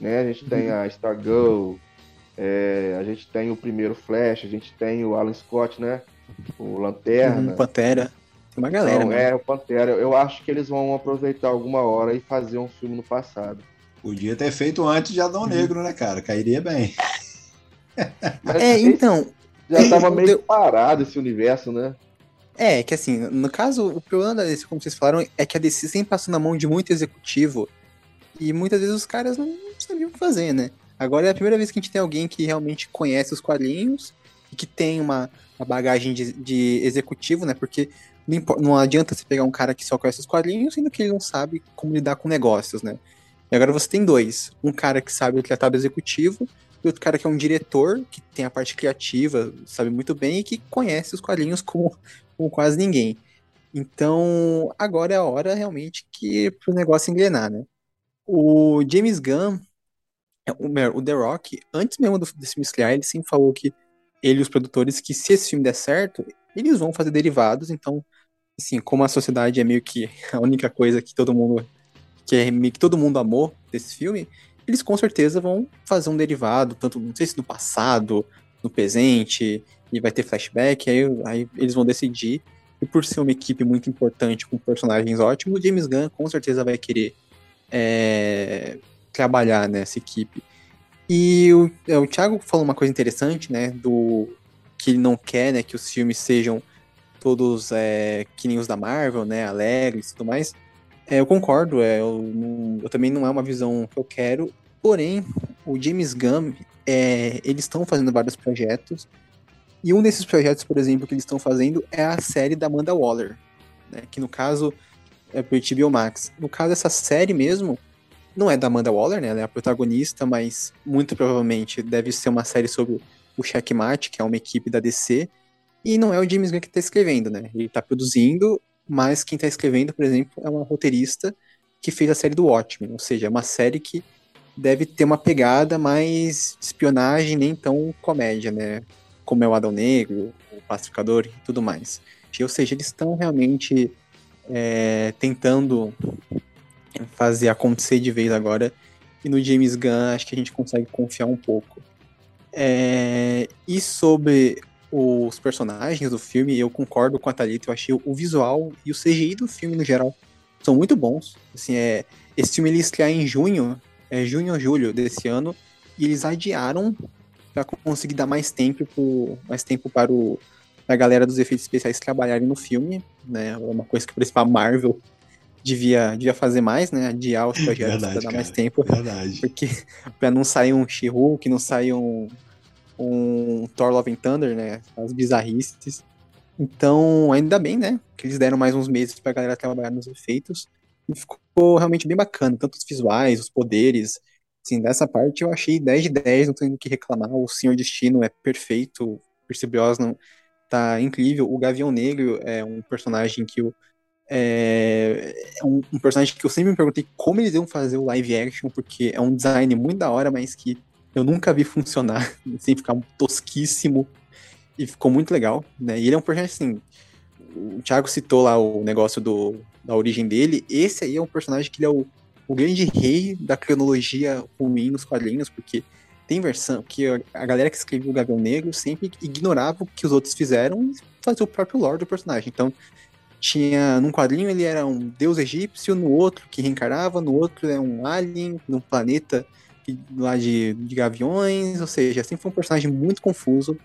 Né? A gente tem a Stargirl, É, a gente tem o primeiro Flash, a gente tem o Alan Scott, né? O Lanterna. Uhum, Pantera. Uma galera, né? é, o Pantera. Eu acho que eles vão aproveitar alguma hora e fazer um filme no passado. Podia ter feito antes de Adão Negro, né, cara? Cairia bem. Mas É, então, já tava meio deu- parado esse universo, né? É, que assim, no caso, o problema da DC, como vocês falaram, é que a DC sempre passou na mão de muito executivo e muitas vezes os caras não sabiam o que fazer, né? Agora é a primeira vez que a gente tem alguém que realmente conhece os quadrinhos e que tem uma, uma bagagem de, de executivo, né? Porque não, não adianta você pegar um cara que só conhece os quadrinhos, sendo que ele não sabe como lidar com negócios, né? E agora você tem dois. Um cara que sabe o tratado executivo e outro cara que é um diretor, que tem a parte criativa, sabe muito bem e que conhece os quadrinhos como como quase ninguém. Então, agora é a hora realmente que pro negócio engrenar, né? O James Gunn, é, o, o The Rock, antes mesmo do, desse filme estrear, ele sempre falou que ele e os produtores, que se esse filme der certo, eles vão fazer derivados, então, assim, como a sociedade é meio que [laughs] a única coisa que todo mundo, que é meio que todo mundo amou desse filme, eles com certeza vão fazer um derivado, tanto, não sei se no passado, no presente, e vai ter flashback, aí, aí eles vão decidir. E por ser uma equipe muito importante, com personagens ótimos, James Gunn com certeza vai querer é, trabalhar nessa equipe. E o, é, o Thiago falou uma coisa interessante, né, do que ele não quer, né, que os filmes sejam todos é, que nem os da Marvel, né, alegres e tudo mais. É, eu concordo, é, eu, não- eu também não é uma visão que eu quero, porém, o James Gunn, é, eles estão fazendo vários projetos, e um desses projetos, por exemplo, que eles estão fazendo é a série da Amanda Waller, né, que no caso é pro HBO Max. No caso, essa série mesmo não é da Amanda Waller, né, ela é a protagonista, mas muito provavelmente deve ser uma série sobre o Checkmate, que é uma equipe da DC, e não é o James Gunn que está escrevendo, né, ele está produzindo, mas quem está escrevendo, por exemplo, é uma roteirista que fez a série do Watchmen, ou seja, é uma série que deve ter uma pegada mais espionagem, nem tão comédia, né? Como é o Adão Negro, o Pacificador e tudo mais. Ou seja, eles estão realmente é, tentando fazer acontecer de vez agora. E no James Gunn acho que a gente consegue confiar um pouco. É, e sobre os personagens do filme, eu concordo com a Thalita, eu achei o visual e o CGI do filme no geral são muito bons. Assim, é, esse filme ele estreia em junho, é junho ou julho desse ano, e eles adiaram para conseguir dar mais tempo, pro, mais tempo para o a galera dos efeitos especiais trabalharem no filme, né? É uma coisa que, por exemplo, a Marvel devia, devia fazer mais, né? Adiar os [laughs] projetos para dar mais cara. tempo. Verdade. Porque [laughs] pra não sair um She-Hulk, não sair um, um Thor Love and Thunder, né? As bizarrices. Então, ainda bem, né? Que eles deram mais uns meses pra galera trabalhar nos efeitos. E ficou realmente bem bacana. Tanto os visuais, os poderes. Assim, dessa parte eu achei 10 de 10, não tenho o que reclamar. O Senhor Destino é perfeito. O Percy Brosnan tá incrível. O Gavião Negro é um personagem que eu é, é um, um personagem que eu sempre me perguntei como eles iam fazer o live action, porque é um design muito da hora, mas que eu nunca vi funcionar, sem [laughs] ficar tosquíssimo, e ficou muito legal, né? E ele é um personagem assim. O Thiago citou lá o negócio do, da origem dele. Esse aí é um personagem que ele é o, o grande rei da cronologia ruim nos quadrinhos, porque tem versão que a- galera que escreveu o Gavião Negro sempre ignorava o que os outros fizeram e fazia o próprio lore do personagem. Então, tinha num quadrinho ele era um deus egípcio, no outro que reencarnava, no outro é um alien, num planeta lá de, de gaviões, ou seja, sempre foi um personagem muito confuso.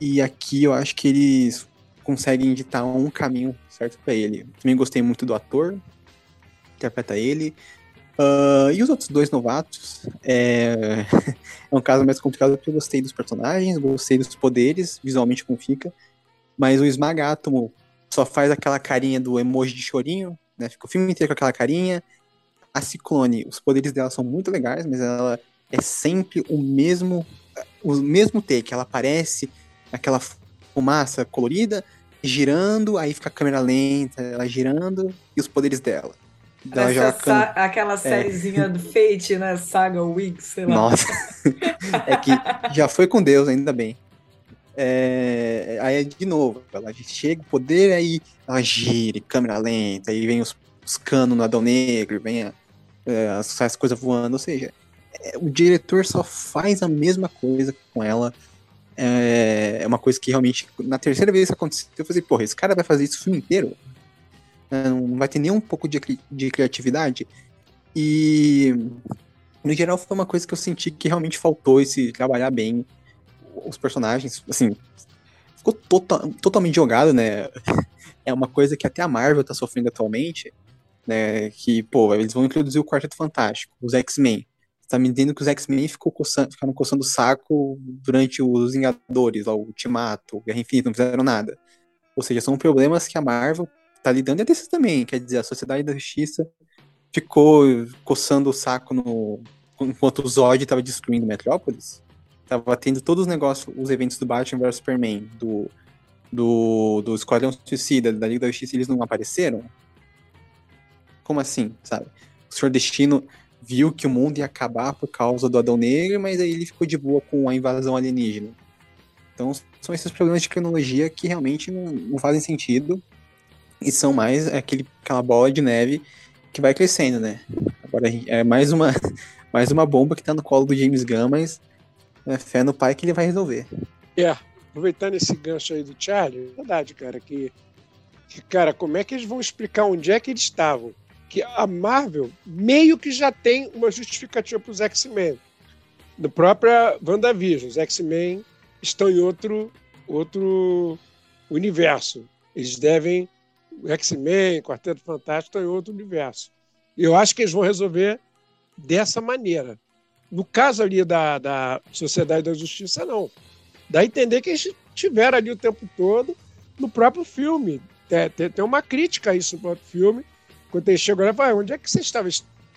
E aqui eu acho que eles conseguem editar um caminho certo pra ele. Também gostei muito do ator, que interpreta ele. Ah, e os outros dois novatos, é... [laughs] é um caso mais complicado porque eu gostei dos personagens, gostei dos poderes, visualmente como fica, mas o Esmagátomo só faz aquela carinha do emoji de chorinho, né? Fica o filme inteiro com aquela carinha. A Ciclone, os poderes dela são muito legais, mas ela é sempre o mesmo o mesmo take. Ela aparece aquela fumaça colorida, girando, aí fica a câmera lenta, ela girando, e os poderes dela. Ela joga sa- aquela sériezinha do Fate, né? Saga Wix, sei lá. Nossa. [laughs] é que já foi com Deus, ainda bem. É, aí, de novo, ela chega o poder, aí ela gira, câmera lenta, aí vem os, os canos no Adão Negro, vem a- é, as, as coisas voando, ou seja, é, o diretor só faz a mesma coisa com ela. É, é uma coisa que realmente, na terceira vez que aconteceu, eu falei, porra, esse cara vai fazer isso o filme inteiro? É, não vai ter nem um pouco de, de criatividade? E, no geral, foi uma coisa que eu senti que realmente faltou esse trabalhar bem os personagens, assim, ficou tota, totalmente jogado, né? [laughs] É uma coisa que até a Marvel tá sofrendo atualmente, né? Que, pô, eles vão introduzir o Quarteto Fantástico, os X-Men. Tá me dizendo que os X-Men ficaram coçando o saco durante os Vingadores, ó, o Ultimato, Guerra Infinita, não fizeram nada. Ou seja, são problemas que a Marvel tá lidando e a DC também, quer dizer, a Sociedade da Justiça ficou coçando o saco no, enquanto o Zod estava destruindo Metrópolis. Tava tendo todos os negócios, os eventos do Batman vs Superman, do, do, do Esquadrão Suicida, da Liga da Justiça, eles não apareceram? Como assim, sabe? O Senhor Destino viu que o mundo ia acabar por causa do Adão Negro, mas aí ele ficou de boa com a invasão alienígena. Então são esses problemas de cronologia que realmente não, não fazem sentido e são mais aquele, aquela bola de neve que vai crescendo, né? Agora é mais uma, [laughs] mais uma bomba que tá no colo do James Gunn, mas é fé no pai que ele vai resolver. É, aproveitando esse gancho aí do Charlie, é verdade, cara, que, que, cara, como é que eles vão explicar onde é que eles estavam? Que a Marvel meio que já tem uma justificativa para os X-Men. Na própria WandaVision, os X-Men estão em outro, outro universo. Eles devem. O X-Men, Quarteto Fantástico estão em outro universo. Eu acho que eles vão resolver dessa maneira. No caso ali da, da Sociedade da Justiça, não. Dá a entender que eles estiveram ali o tempo todo no próprio filme. Tem, tem, tem uma crítica a isso no próprio filme. Quando eles chegam lá, vai, onde é que você estava?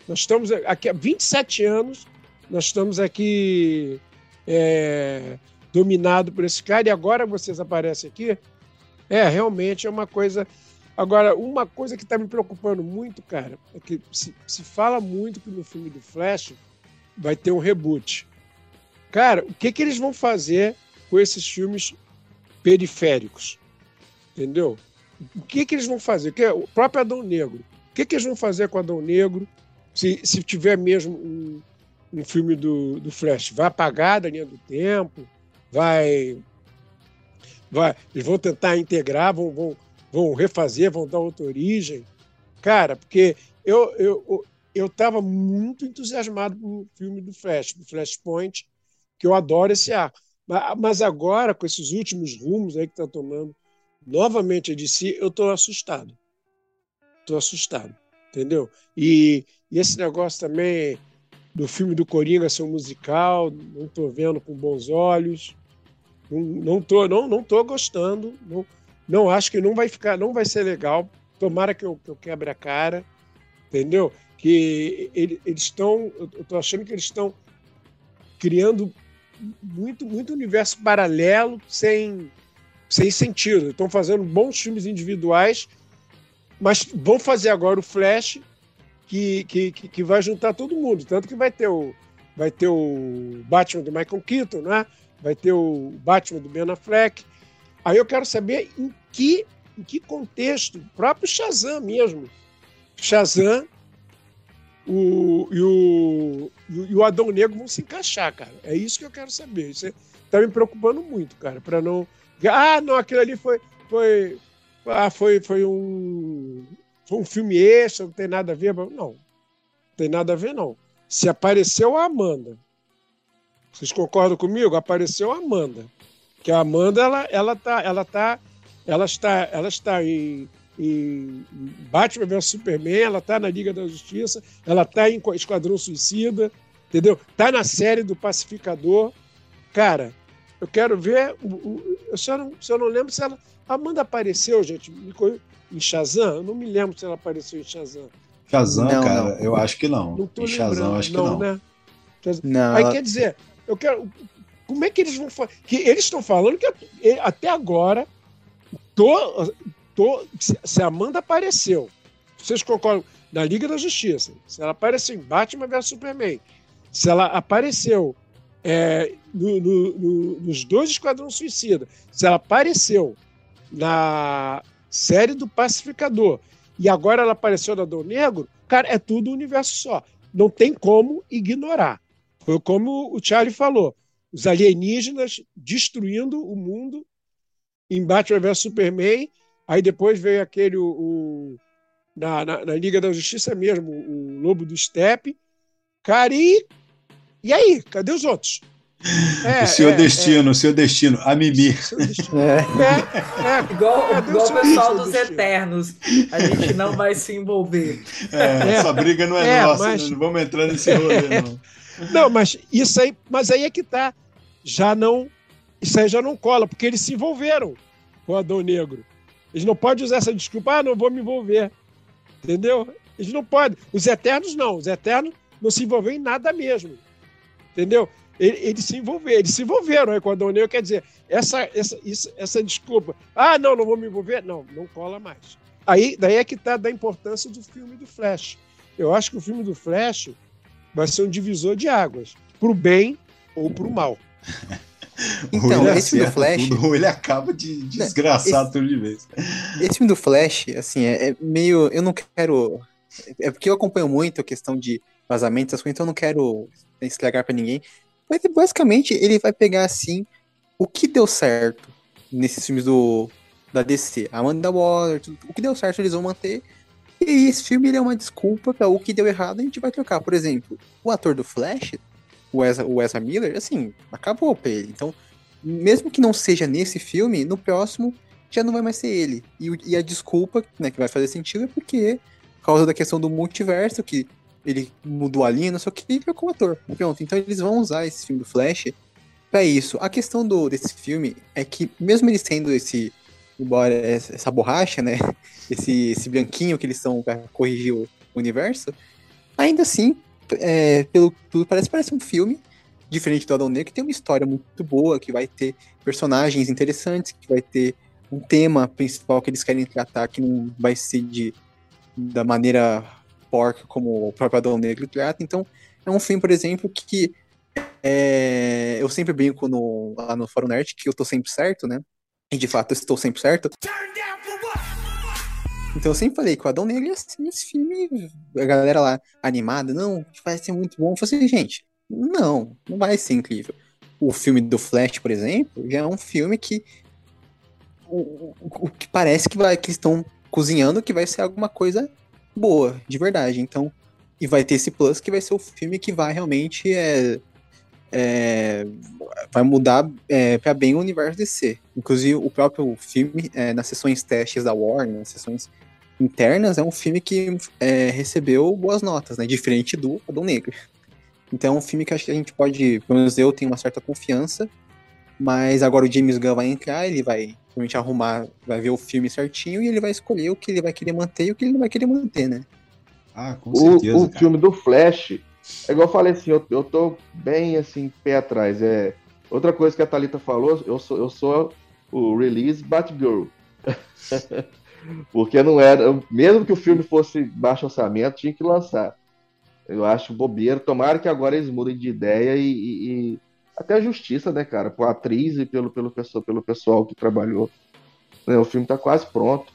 Nós estamos aqui há 27 anos, nós estamos aqui é, dominado por esse cara e agora vocês aparecem aqui. É, realmente é uma coisa. Agora, uma coisa que está me preocupando muito, cara, é que se, se fala muito que no filme do Flash vai ter um reboot. Cara, o que, que eles vão fazer com esses filmes periféricos? Entendeu? O que, que eles vão fazer? Que, o próprio Adão Negro. O que, que eles vão fazer com Adão Negro se, se tiver mesmo um, um filme do, do Flash? Vai apagar da linha do tempo? Vai. vai eles vão tentar integrar, vão, vão, vão refazer, vão dar outra origem? Cara, porque eu, eu, eu estava muito entusiasmado com o filme do Flash, do Flashpoint, que eu adoro esse ar. Mas agora, com esses últimos rumos aí que está tomando novamente a DC, eu estou assustado. Estou assustado, entendeu? E, e, esse negócio também do filme do Coringa ser um musical, não estou vendo com bons olhos. Não, não tô, não, não tô gostando. Não, não acho que não vai ficar, não vai ser legal. Tomara que eu, que eu quebre a cara, entendeu? que ele, eles estão, eu estou achando que eles estão criando muito, muito universo paralelo sem, sem sentido. Estão fazendo bons filmes individuais, mas vão fazer agora o Flash, que, que, que vai juntar todo mundo. Tanto que vai ter o, vai ter o Batman do Michael Keaton, né? vai ter o Batman do Ben Affleck. Aí eu quero saber em que, em que contexto, o próprio Shazam mesmo. Shazam o, e, o, e o Adão Negro vão se encaixar, cara. É isso que eu quero saber. Isso tá me preocupando muito, cara, para não. Ah, não, aquilo ali foi. foi ah, foi, foi um. Foi um filme extra, não tem nada a ver. Não, não tem nada a ver, não. Se apareceu a Amanda. Vocês concordam comigo? Apareceu a Amanda. Que a Amanda, ela, ela tá. Ela tá. Ela está, ela está em, em Batman vs Superman, ela tá na Liga da Justiça, ela tá em Esquadrão Suicida, entendeu? Tá na série do Pacificador. Cara, eu quero ver. Eu, só não, só não lembro se ela. Amanda apareceu, gente, em Shazam? Eu não me lembro se ela apareceu em Shazam. Shazam, não, cara, não. eu acho que não. Não tô em Shazam, acho que não. Né? não. Aí quer dizer, eu quero. Como é que eles vão fazer? Que eles estão falando que até agora to, tô, se a Amanda apareceu, vocês concordam, na Liga da Justiça, se ela apareceu em Batman vs Superman, se ela apareceu é, no, no, no, nos dois Esquadrões Suicida, se ela apareceu na série do Pacificador e agora ela apareceu na Dom Negro, cara, é tudo um universo só. Não tem como ignorar. Foi como o Charlie falou: os alienígenas destruindo o mundo em Batman vs Superman. Aí depois veio aquele, o, o na, na, na, Liga da Justiça mesmo, o Lobo do Steppe. Cara, e, e aí? Cadê os outros? É, o seu é, destino, é. o seu destino, a Mimi. É. É, é. igual, igual o pessoal dos destino? Eternos. A gente não vai se envolver. essa briga não é, nossa, mas... não vamos entrar nesse rolê, [laughs] não. Não, mas isso aí, mas aí é que tá. Já não. Isso aí já não cola, porque eles se envolveram com o Adão Negro. Eles não podem usar essa desculpa, ah, não vou me envolver. Entendeu? Eles não podem. Os Eternos não. Os Eternos não se envolveram em nada mesmo. Entendeu? Eles se envolveram, eles se envolveram aí com Negro, quer dizer, essa, essa, isso, essa desculpa, ah, não, não vou me envolver, não, não cola mais. Aí, daí é que está da importância do filme do Flash. Eu acho que o filme do Flash vai ser um divisor de águas, para o bem ou para o mal. [laughs] Então, esse filme do Flash. Tudo, [laughs] ele acaba de desgraçar esse, tudo de vez. Esse filme do Flash, assim, é, é, meio. Eu não quero. É porque eu acompanho muito a questão de vazamentos, então eu não quero estragar para ninguém. Mas basicamente ele vai pegar assim o que deu certo nesses filmes do da DC, Amanda Waller, tudo, o que deu certo eles vão manter. E esse filme é uma desculpa para o que deu errado a gente vai trocar. Por exemplo, o ator do Flash, o Ezra, o Ezra Miller, assim, acabou pra ele. Então, mesmo que não seja nesse filme, no próximo já não vai mais ser ele. E, e a desculpa né, que vai fazer sentido é porque, por causa da questão do multiverso, que ele mudou a linha, não sei o que, e trocou o ator. Pronto, então eles vão usar esse filme do Flash para isso. A questão do, desse filme é que, mesmo ele sendo esse, embora essa borracha, né, [laughs] esse, esse branquinho que eles são para corrigir o universo, ainda assim, é, pelo tudo parece, parece um filme diferente do Adão Negro, que tem uma história muito boa, que vai ter personagens interessantes, que vai ter um tema principal que eles querem tratar, que não vai ser de da maneira porca como o próprio Adão Negro trata. Então, é um filme, por exemplo, que é, eu sempre brinco no, lá no Fórum Nerd que eu tô sempre certo, né? E de fato eu estou sempre certo. Então eu sempre falei que o Adão Negro ia assim, esse filme, a galera lá animada, não, vai ser muito bom. Eu falei assim, gente, não, não vai ser incrível. O filme do Flash, por exemplo, já é um filme que o, o, o que parece que vai que estão cozinhando que vai ser alguma coisa boa, de verdade. Então, e vai ter esse plus que vai ser o filme que vai realmente é, é vai mudar é, para bem o universo DC. Inclusive, o próprio filme, é, nas sessões testes da Warner, nas sessões internas, é um filme que é, recebeu boas notas, né? Diferente do Adão Negro. Então é um filme que acho que a gente pode, pelo menos eu tenho uma certa confiança, mas agora o James Gunn vai entrar, ele vai provavelmente arrumar, vai ver o filme certinho e ele vai escolher o que ele vai querer manter e o que ele não vai querer manter, né? Ah, com certeza. O, o filme do Flash, é igual eu falei assim, eu, eu tô bem assim, pé atrás. É, outra coisa que a Thalita falou, eu sou, eu sou o release Batgirl. [laughs] Porque não era. Mesmo que o filme fosse baixo orçamento, tinha que lançar. Eu acho bobeira. Tomara que agora eles mudem de ideia e, e, e até a justiça, né, cara? Por atriz e pelo, pelo, pessoal, pelo pessoal que trabalhou. Né, o filme está quase pronto.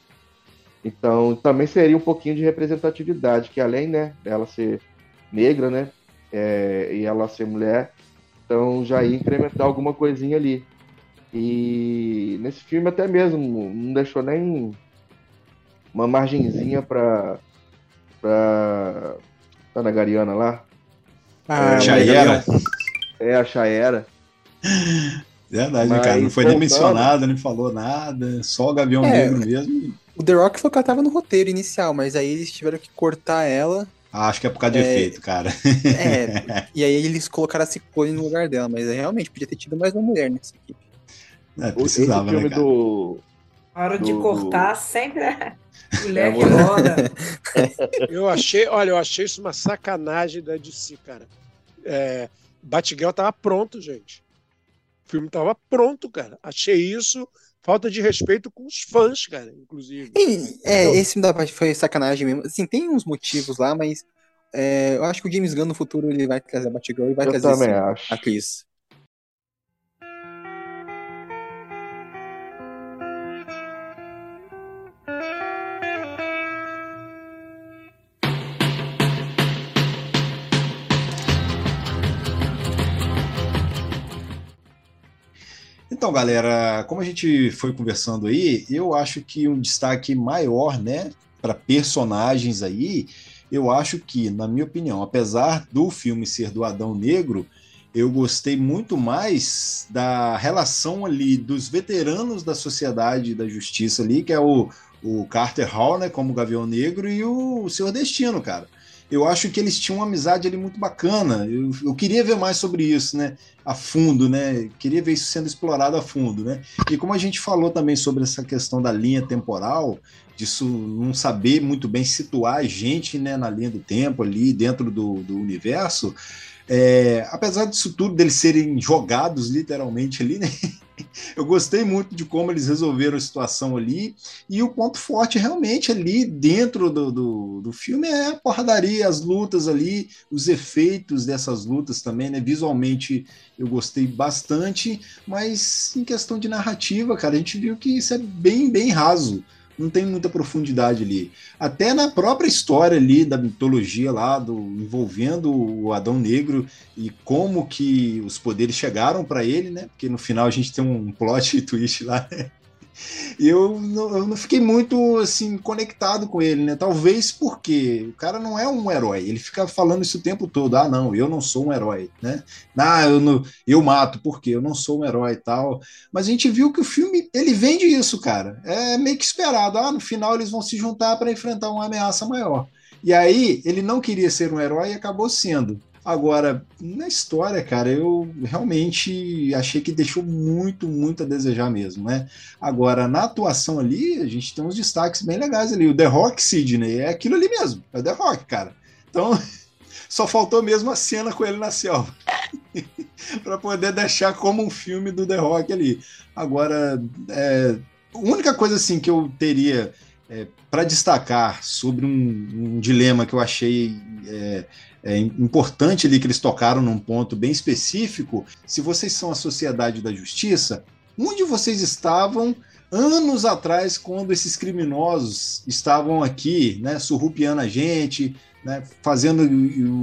Então, também seria um pouquinho de representatividade, que além, né, dela ser negra, né, é, e ela ser mulher, então já ia incrementar alguma coisinha ali. E nesse filme até mesmo não deixou nem uma margenzinha para para Ana Gariana lá. Ah, já era. É, a Chaera. Verdade, Mas, cara. Não foi nem mencionado, nem falou nada. Só o Gavião é, Negro mesmo. O The Rock foi que ela tava no roteiro inicial, mas aí eles tiveram que cortar ela. Ah, acho que é por causa de é, efeito, cara. É, [laughs] e aí eles colocaram a Ciclone no lugar dela, mas realmente podia ter tido mais uma mulher nessa equipe. É, precisava, Esse filme né, do... A hora de cortar sempre é [laughs] mulher é, que roda. [laughs] Eu achei, olha, eu achei isso uma sacanagem da DC, cara. É, Batgirl tava pronto, gente. O filme tava pronto, cara. Achei isso falta de respeito com os fãs, cara, inclusive. é, então, esse da foi sacanagem mesmo. Assim, tem uns motivos lá, mas é, eu acho que o James Gunn no futuro ele vai trazer a Batgirl e vai trazer também acho. a Chris. Então, galera, como a gente foi conversando aí, eu acho que um destaque maior, né, para personagens aí, eu acho que, na minha opinião, apesar do filme ser do Adão Negro, eu gostei muito mais da relação ali dos veteranos da sociedade da justiça ali, que é o, o Carter Hall, né, como Gavião Negro, e o, o Senhor Destino, cara eu acho que eles tinham uma amizade ali muito bacana. Eu, eu, queria ver mais sobre isso, né? A fundo, né? Queria ver isso sendo explorado a fundo, né? E como a gente falou também sobre essa questão da linha temporal, disso não saber muito bem situar a gente né, na linha do tempo ali dentro do, do universo, é, apesar disso tudo, deles serem jogados literalmente ali, né? [laughs] Eu gostei muito de como eles resolveram a situação ali. E o ponto forte realmente ali dentro do, do, do filme é a porradaria, as lutas ali, os efeitos dessas lutas também, né? Visualmente eu gostei bastante, mas em questão de narrativa, cara, a gente viu que isso é bem, bem raso não tem muita profundidade ali. Até na própria história ali da mitologia lá, do, envolvendo o Adão Negro e como que os poderes chegaram para ele, né? Porque no final a gente tem um plot [laughs] twist lá, né? Eu não, eu não fiquei muito assim conectado com ele, né? Talvez porque o cara não é um herói. Ele fica falando isso o tempo todo. Ah, não, eu não sou um herói, né? Ah, eu, não, eu mato porque eu não sou um herói e tal. Mas a gente viu que o filme ele vende isso, cara. É meio que esperado. Ah, no final eles vão se juntar para enfrentar uma ameaça maior. E aí ele não queria ser um herói e acabou sendo. Agora, na história, cara, eu realmente achei que deixou muito, muito a desejar mesmo, né? Agora, na atuação ali, a gente tem uns destaques bem legais ali. O The Rock Sidney é aquilo ali mesmo, é o The Rock, cara. Então, [laughs] só faltou mesmo a cena com ele na selva. [laughs] para poder deixar como um filme do The Rock ali. Agora, é, a única coisa assim que eu teria é, para destacar sobre um, um, dilema que eu achei é, é, importante ali que eles tocaram num ponto bem específico. Se vocês são a sociedade da justiça, onde vocês estavam anos atrás, quando esses criminosos estavam aqui, né, surrupiando a gente, né, fazendo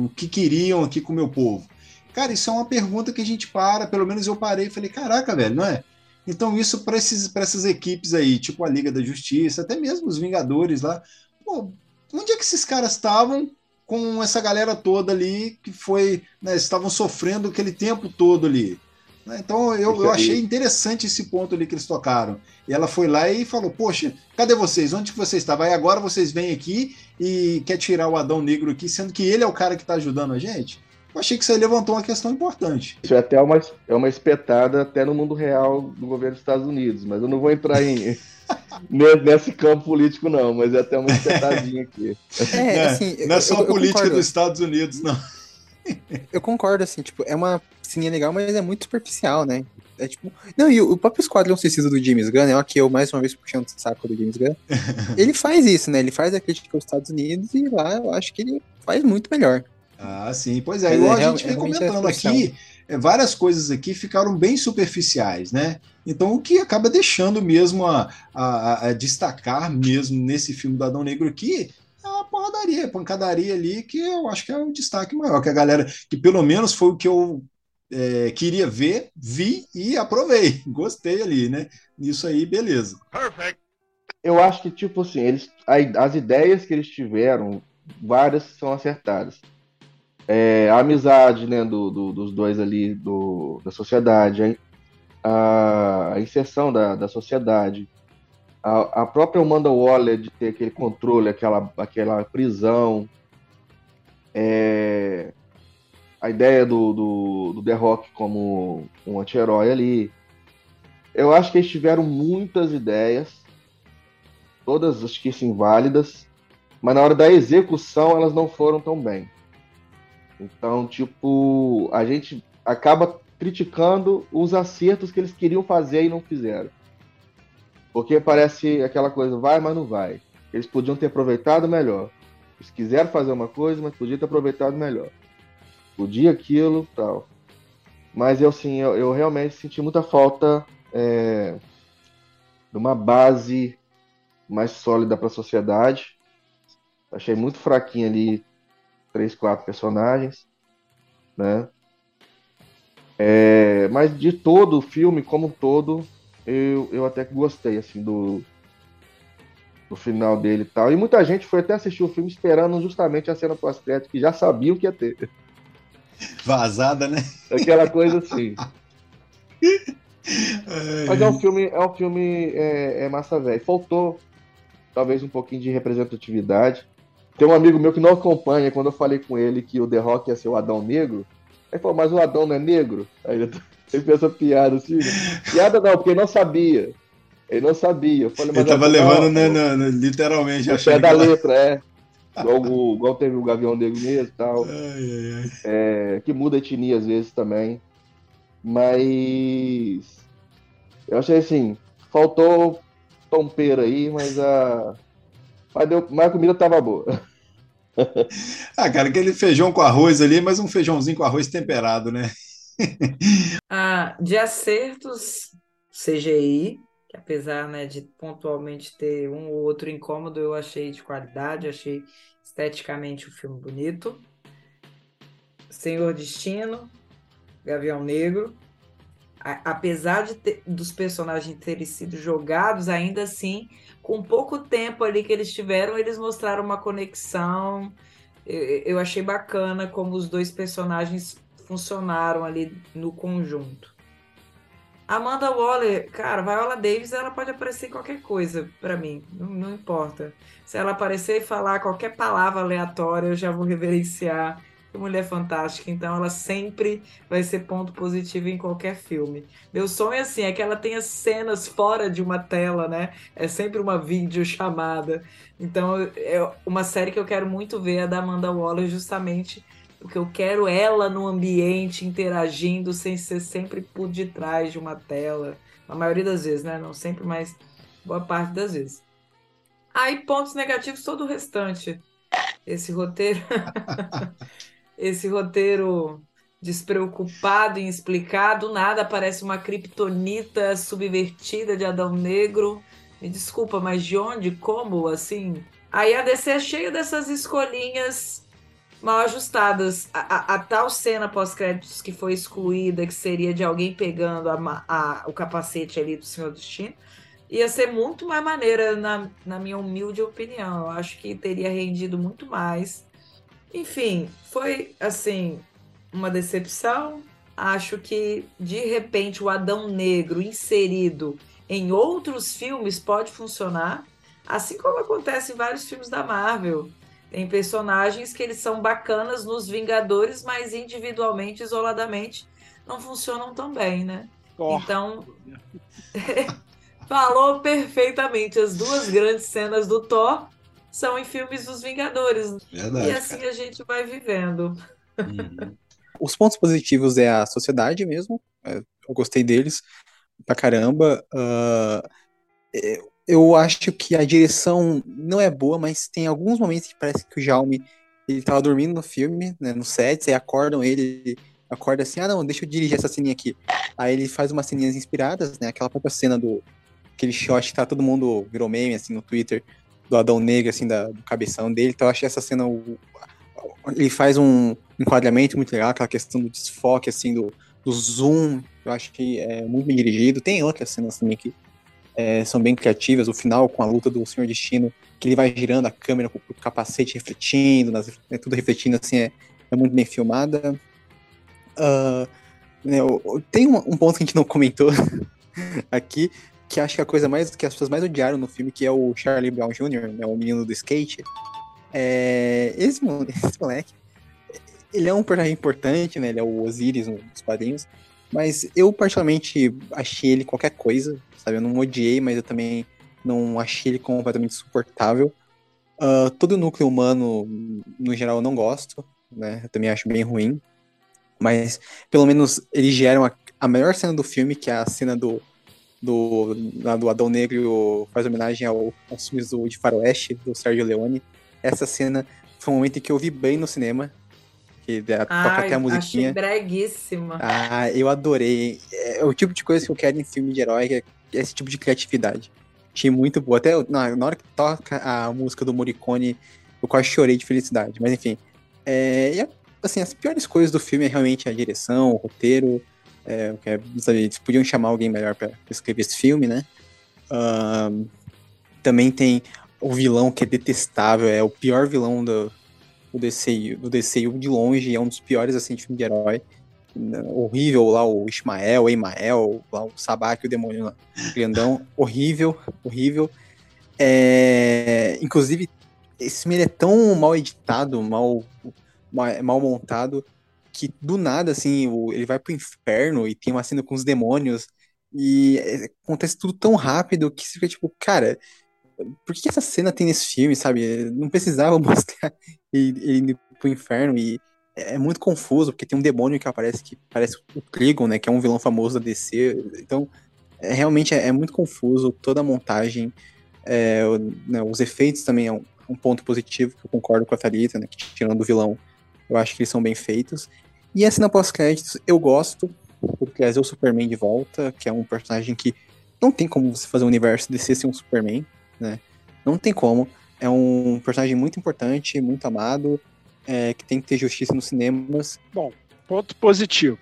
o que queriam aqui com o meu povo? Cara, isso é uma pergunta que a gente para, pelo menos eu parei e falei, caraca, velho, não é? Então, isso para essas equipes aí, tipo a Liga da Justiça, até mesmo os Vingadores lá, pô, onde é que esses caras estavam com essa galera toda ali que foi, né, estavam sofrendo aquele tempo todo ali. Né? Então eu, eu achei interessante esse ponto ali que eles tocaram. E ela foi lá e falou: Poxa, cadê vocês? Onde que vocês estavam? Aí agora vocês vêm aqui e quer tirar o Adão Negro aqui, sendo que ele é o cara que está ajudando a gente? Eu achei que isso aí levantou uma questão importante. Isso é até uma, é uma espetada até no mundo real do governo dos Estados Unidos, mas eu não vou entrar em. [laughs] nesse campo político, não, mas é até uma espetadinha aqui. [laughs] É, assim, não é só eu, a política dos Estados Unidos, não. [laughs] Eu concordo, assim, tipo, é uma cininha legal, mas é muito superficial, né? É tipo. Não, e o, próprio Esquadrão Suicida do James Gunn, é ó, que eu mais uma vez puxando o saco do James Gunn. [laughs] ele faz isso, né? Ele faz a crítica aos Estados Unidos e lá eu acho que ele faz muito melhor. Ah, sim, pois é. Igual é, a gente vem comentando aqui, é, várias coisas aqui ficaram bem superficiais, né? Então, o que acaba deixando mesmo a, a, a destacar mesmo nesse filme do Adão Negro aqui é a porradaria, a pancadaria ali, que eu acho que é o destaque maior, que a galera, que pelo menos foi o que eu é, queria ver, vi e aprovei. [laughs] Gostei ali, né? Isso aí, beleza. Perfect. Eu acho que, tipo assim, eles, as ideias que eles tiveram, várias são acertadas é, a amizade né, do, do, dos dois ali do, da sociedade, a, inserção da, da sociedade, a, a própria Amanda Waller de ter aquele controle, aquela, aquela prisão, é, a ideia do, do, do The Rock como um anti-herói ali. Eu acho que eles tiveram muitas ideias, todas acho que sim válidas, mas na hora da execução elas não foram tão bem. Então, tipo, a gente acaba criticando os acertos que eles queriam fazer e não fizeram. Porque parece aquela coisa, vai, mas não vai. Eles podiam ter aproveitado melhor. Eles quiseram fazer uma coisa, mas podiam ter aproveitado melhor. Podia aquilo, tal. Mas eu, sim, eu, eu realmente senti muita falta é, de uma base mais sólida para a sociedade. Achei muito fraquinho ali três, quatro personagens, né? É, mas de todo o filme, como um todo, eu, eu até gostei, assim, do, do final dele e tal. E muita gente foi até assistir o filme esperando justamente a cena pós-crédito, que já sabia o que ia ter. Vazada, né? Aquela coisa assim. [laughs] Mas é um filme, é um filme é, é massa velho. Faltou talvez um pouquinho de representatividade. Tem um amigo meu que não acompanha, quando eu falei com ele que o The Rock ia ser o Adão Negro, ele falou, mas o Adão não é negro? Aí ele, [laughs] ele fez essa piada assim, né? Piada não, porque ele não sabia. Ele não sabia. Eu falei, mas Ele tava levando, não, né, no- literalmente, achando pé da ela- letra, é. [laughs] Igual, o- igual teve o Gavião Negro mesmo e tal. Ai, ai, ai. É, que muda a etnia às vezes também. Mas eu achei assim, faltou tompeira aí, mas a. Mas, deu, mas a comida tava boa. [laughs] [laughs] Ah, cara, aquele feijão com arroz ali, mas um feijãozinho com arroz temperado, né? [laughs] Ah, de acertos, CGI, que apesar, né, de pontualmente ter um ou outro incômodo, eu achei de qualidade, achei esteticamente o filme bonito. Senhor Destino, Gavião Negro. A- apesar de ter- dos personagens terem sido jogados, ainda assim, com pouco tempo ali que eles tiveram, eles mostraram uma conexão. Eu, achei bacana como os dois personagens funcionaram ali no conjunto. Amanda Waller, cara, Viola Davis, ela pode aparecer em qualquer coisa pra mim, não, não importa. Se ela aparecer e falar qualquer palavra aleatória, eu já vou reverenciar. Mulher fantástica, então ela sempre vai ser ponto positivo em qualquer filme. Meu sonho assim é que ela tenha cenas fora de uma tela, né? É sempre uma videochamada. Então, é uma série que eu quero muito ver é a da Amanda Waller, justamente porque eu quero ela no ambiente interagindo sem ser sempre por detrás de uma tela. A maioria das vezes, né? Não sempre, mas boa parte das vezes. Aí, pontos negativos, todo o restante. Esse roteiro. [laughs] Esse roteiro despreocupado em explicar, do nada aparece uma kriptonita subvertida de Adão Negro. Me desculpa, mas de onde? Como? Assim. Aí a DC é cheia dessas escolhinhas mal ajustadas. A, a- a tal cena pós-créditos que foi excluída, que seria de alguém pegando a- o capacete ali do Senhor Destino, ia ser muito mais maneira, na, na minha humilde opinião. Eu acho que teria rendido muito mais. Enfim, foi assim uma decepção. Acho que de repente o Adão Negro inserido em outros filmes pode funcionar, assim como acontece em vários filmes da Marvel. Tem personagens que eles são bacanas nos Vingadores, mas individualmente, isoladamente, não funcionam tão bem, né? Thor. Então, [laughs] falou perfeitamente. As duas grandes cenas do Thor são em filmes dos Vingadores. Verdade. E assim a gente vai vivendo. cara. Uhum. Os pontos positivos é a sociedade mesmo. é, Eu gostei deles pra caramba. Ah, é, eu acho que a direção não é boa, mas tem alguns momentos que parece que o Jaume ele tava dormindo no filme, né, no set, aí acordam ele, ele acorda assim, ah não, deixa eu dirigir essa ceninha aqui. Aí ele faz umas ceninhas inspiradas, né, aquela própria cena do aquele shot que tá todo mundo virou meme assim no Twitter do Adão Negro assim da, do cabeção dele. Então eu achei essa cena ele faz um enquadramento muito legal, aquela questão do desfoque assim do, do zoom, eu acho que é muito bem dirigido. Tem outras cenas também que é, são bem criativas. O final com a luta do Senhor Destino, que ele vai girando a câmera com o capacete refletindo, nas- né, tudo refletindo assim, é, é muito bem filmada. Ah, né, tem um, um ponto que a gente não comentou [laughs] aqui, que acho que a coisa mais que as pessoas mais odiaram no filme, que é o Charlie Brown Jr., né, o menino do skate. É, esse, [laughs] esse moleque, ele é um personagem importante, né? Ele é o Osiris nos quadrinhos. Mas eu, particularmente, achei ele qualquer coisa, sabe? Eu não odiei, mas eu também não achei ele completamente suportável. Ah, todo o núcleo humano, no geral, eu não gosto, né? Eu também acho bem ruim. Mas, pelo menos, eles geram a, a melhor cena do filme, que é a cena do, do, lá do Adão Negro faz homenagem ao, aos filmes do, de Faroeste, do Sérgio Leone. Essa cena foi um momento em que eu vi bem no cinema, que é, toca até a musiquinha. achei breguíssima. Ah, eu adorei. É o tipo de coisa que eu quero em filme de herói, é esse tipo de criatividade. Achei muito boa. Até na, na hora que toca a música do Morricone, eu quase chorei de felicidade. Mas enfim. É, e, assim, as piores coisas do filme é realmente a direção, o roteiro. É, sabe, eles podiam chamar alguém melhor para escrever esse filme, né? Uh, também tem o vilão que é detestável, é o pior vilão do, do DCU, do DCU de longe, é um dos piores assim de filme de herói. Horrível lá o Ismael, o Emael, lá o Sabak, o demônio lá, grandão, horrível, horrível. É, inclusive, esse filme é tão mal editado, mal, mal, mal montado, que do nada, assim, o, ele vai pro inferno e tem uma cena com os demônios, e é, acontece tudo tão rápido que você fica tipo, cara, por que essa cena tem nesse filme, sabe? Não precisava [laughs] mostrar ele, indo pro inferno e é muito confuso, porque tem um demônio que aparece que parece o Trigon, né? Que é um vilão famoso da DC. Então, é, realmente é, é, muito confuso toda a montagem. É, né, os efeitos também é um, um, ponto positivo, que eu concordo com a Thalita, né? Que tirando o vilão, eu acho que eles são bem feitos. E a cena pós-créditos eu gosto, porque trazer o Superman de volta, que é um personagem que não tem como você fazer um universo DC sem um Superman, né? Não tem como. É um personagem muito importante, muito amado, é, que tem que ter justiça nos cinemas. Bom, ponto positivo.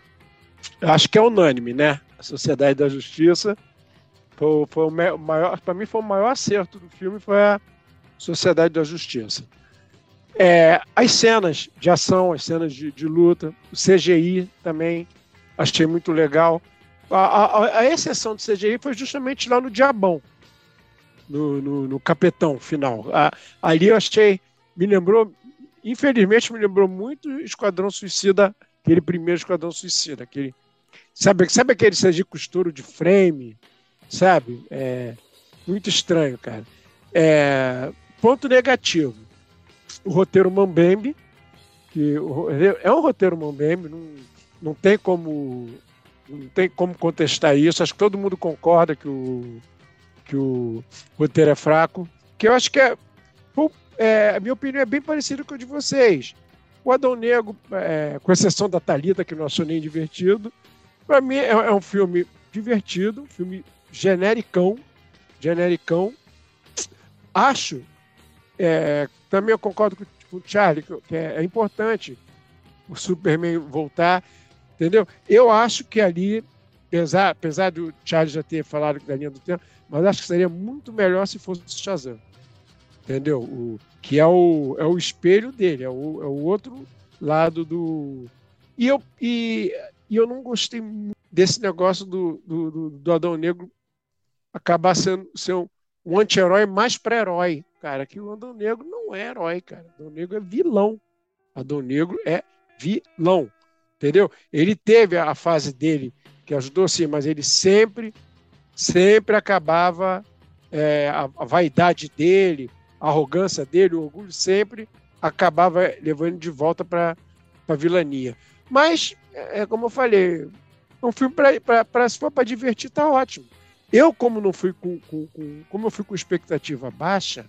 Eu acho que é unânime, né? A Sociedade da Justiça foi, foi o maior, para mim foi o maior acerto do filme foi a Sociedade da Justiça. É, as cenas de ação, as cenas de, de, luta, o CGI também achei muito legal. A, a, a, exceção do CGI foi justamente lá no Diabão, no, no, no Capetão final. A, ali eu achei, me lembrou, infelizmente me lembrou muito Esquadrão Suicida, aquele primeiro Esquadrão Suicida, aquele, sabe, sabe aquele CGI costuro de frame, sabe? É, muito estranho, cara. É, ponto negativo o roteiro Mambembe, que é um roteiro Mambembe, não, não tem como não tem como contestar isso. Acho que todo mundo concorda que o, que o roteiro é fraco. Que eu acho que é, é a minha opinião é bem parecida com a de vocês. O Adão Negro, é, com exceção da Talita que não achou nem divertido, para mim é, é, um filme divertido, um filme genericão, genericão. Acho é, também eu concordo com, com o Charlie, que é, é importante o Superman voltar, entendeu? Eu acho que ali, apesar, apesar do Charlie já ter falado da linha do tempo, mas acho que seria muito melhor se fosse o Shazam, entendeu? O, que é o, é o espelho dele, é o, é o outro lado do. E eu, e, e eu não gostei desse negócio do, do, do, do Adão Negro acabar sendo, sendo um anti-herói mais pré-herói cara, que o Adão Negro não é herói, cara. Adão Negro é vilão. Adão Negro é vilão. Entendeu? Ele teve a fase dele que ajudou sim, mas ele sempre, sempre acabava é, a, a, vaidade dele, a arrogância dele, o orgulho sempre acabava levando de volta para a vilania. Mas, é, é, como eu falei, um filme para se for para divertir tá ótimo. Eu, como não fui com, com, com, como eu fui com expectativa baixa,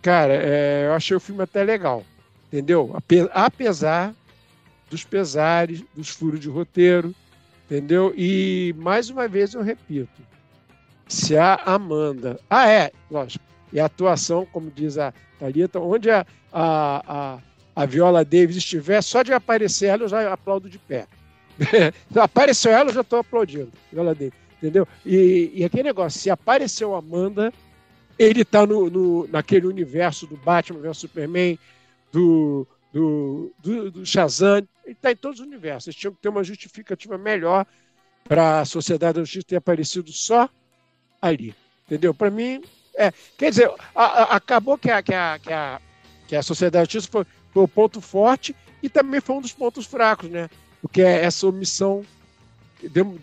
Cara, é, eu achei o filme até legal, entendeu? Apesar dos pesares, dos furos de roteiro, entendeu? E mais uma vez eu repito, se a Amanda, ah é, lógico, e a atuação, como diz a Thalita, onde a, a, a, a Viola Davis estiver, só de aparecer ela eu já aplaudo de pé. [laughs] apareceu ela, eu já estou aplaudindo, Viola Davis, entendeu? E, e aquele negócio, se apareceu Amanda, ele está no, no, naquele universo do Batman vs Superman, do, do, do, do Shazam, ele está em todos os universos. Eles tinham que ter uma justificativa melhor para a Sociedade da Justiça ter aparecido só ali. Entendeu? Para mim, é, quer dizer, a, a, acabou que a, que, a, que, a, que a Sociedade da Justiça foi, foi o ponto forte e também foi um dos pontos fracos, né? Porque é essa omissão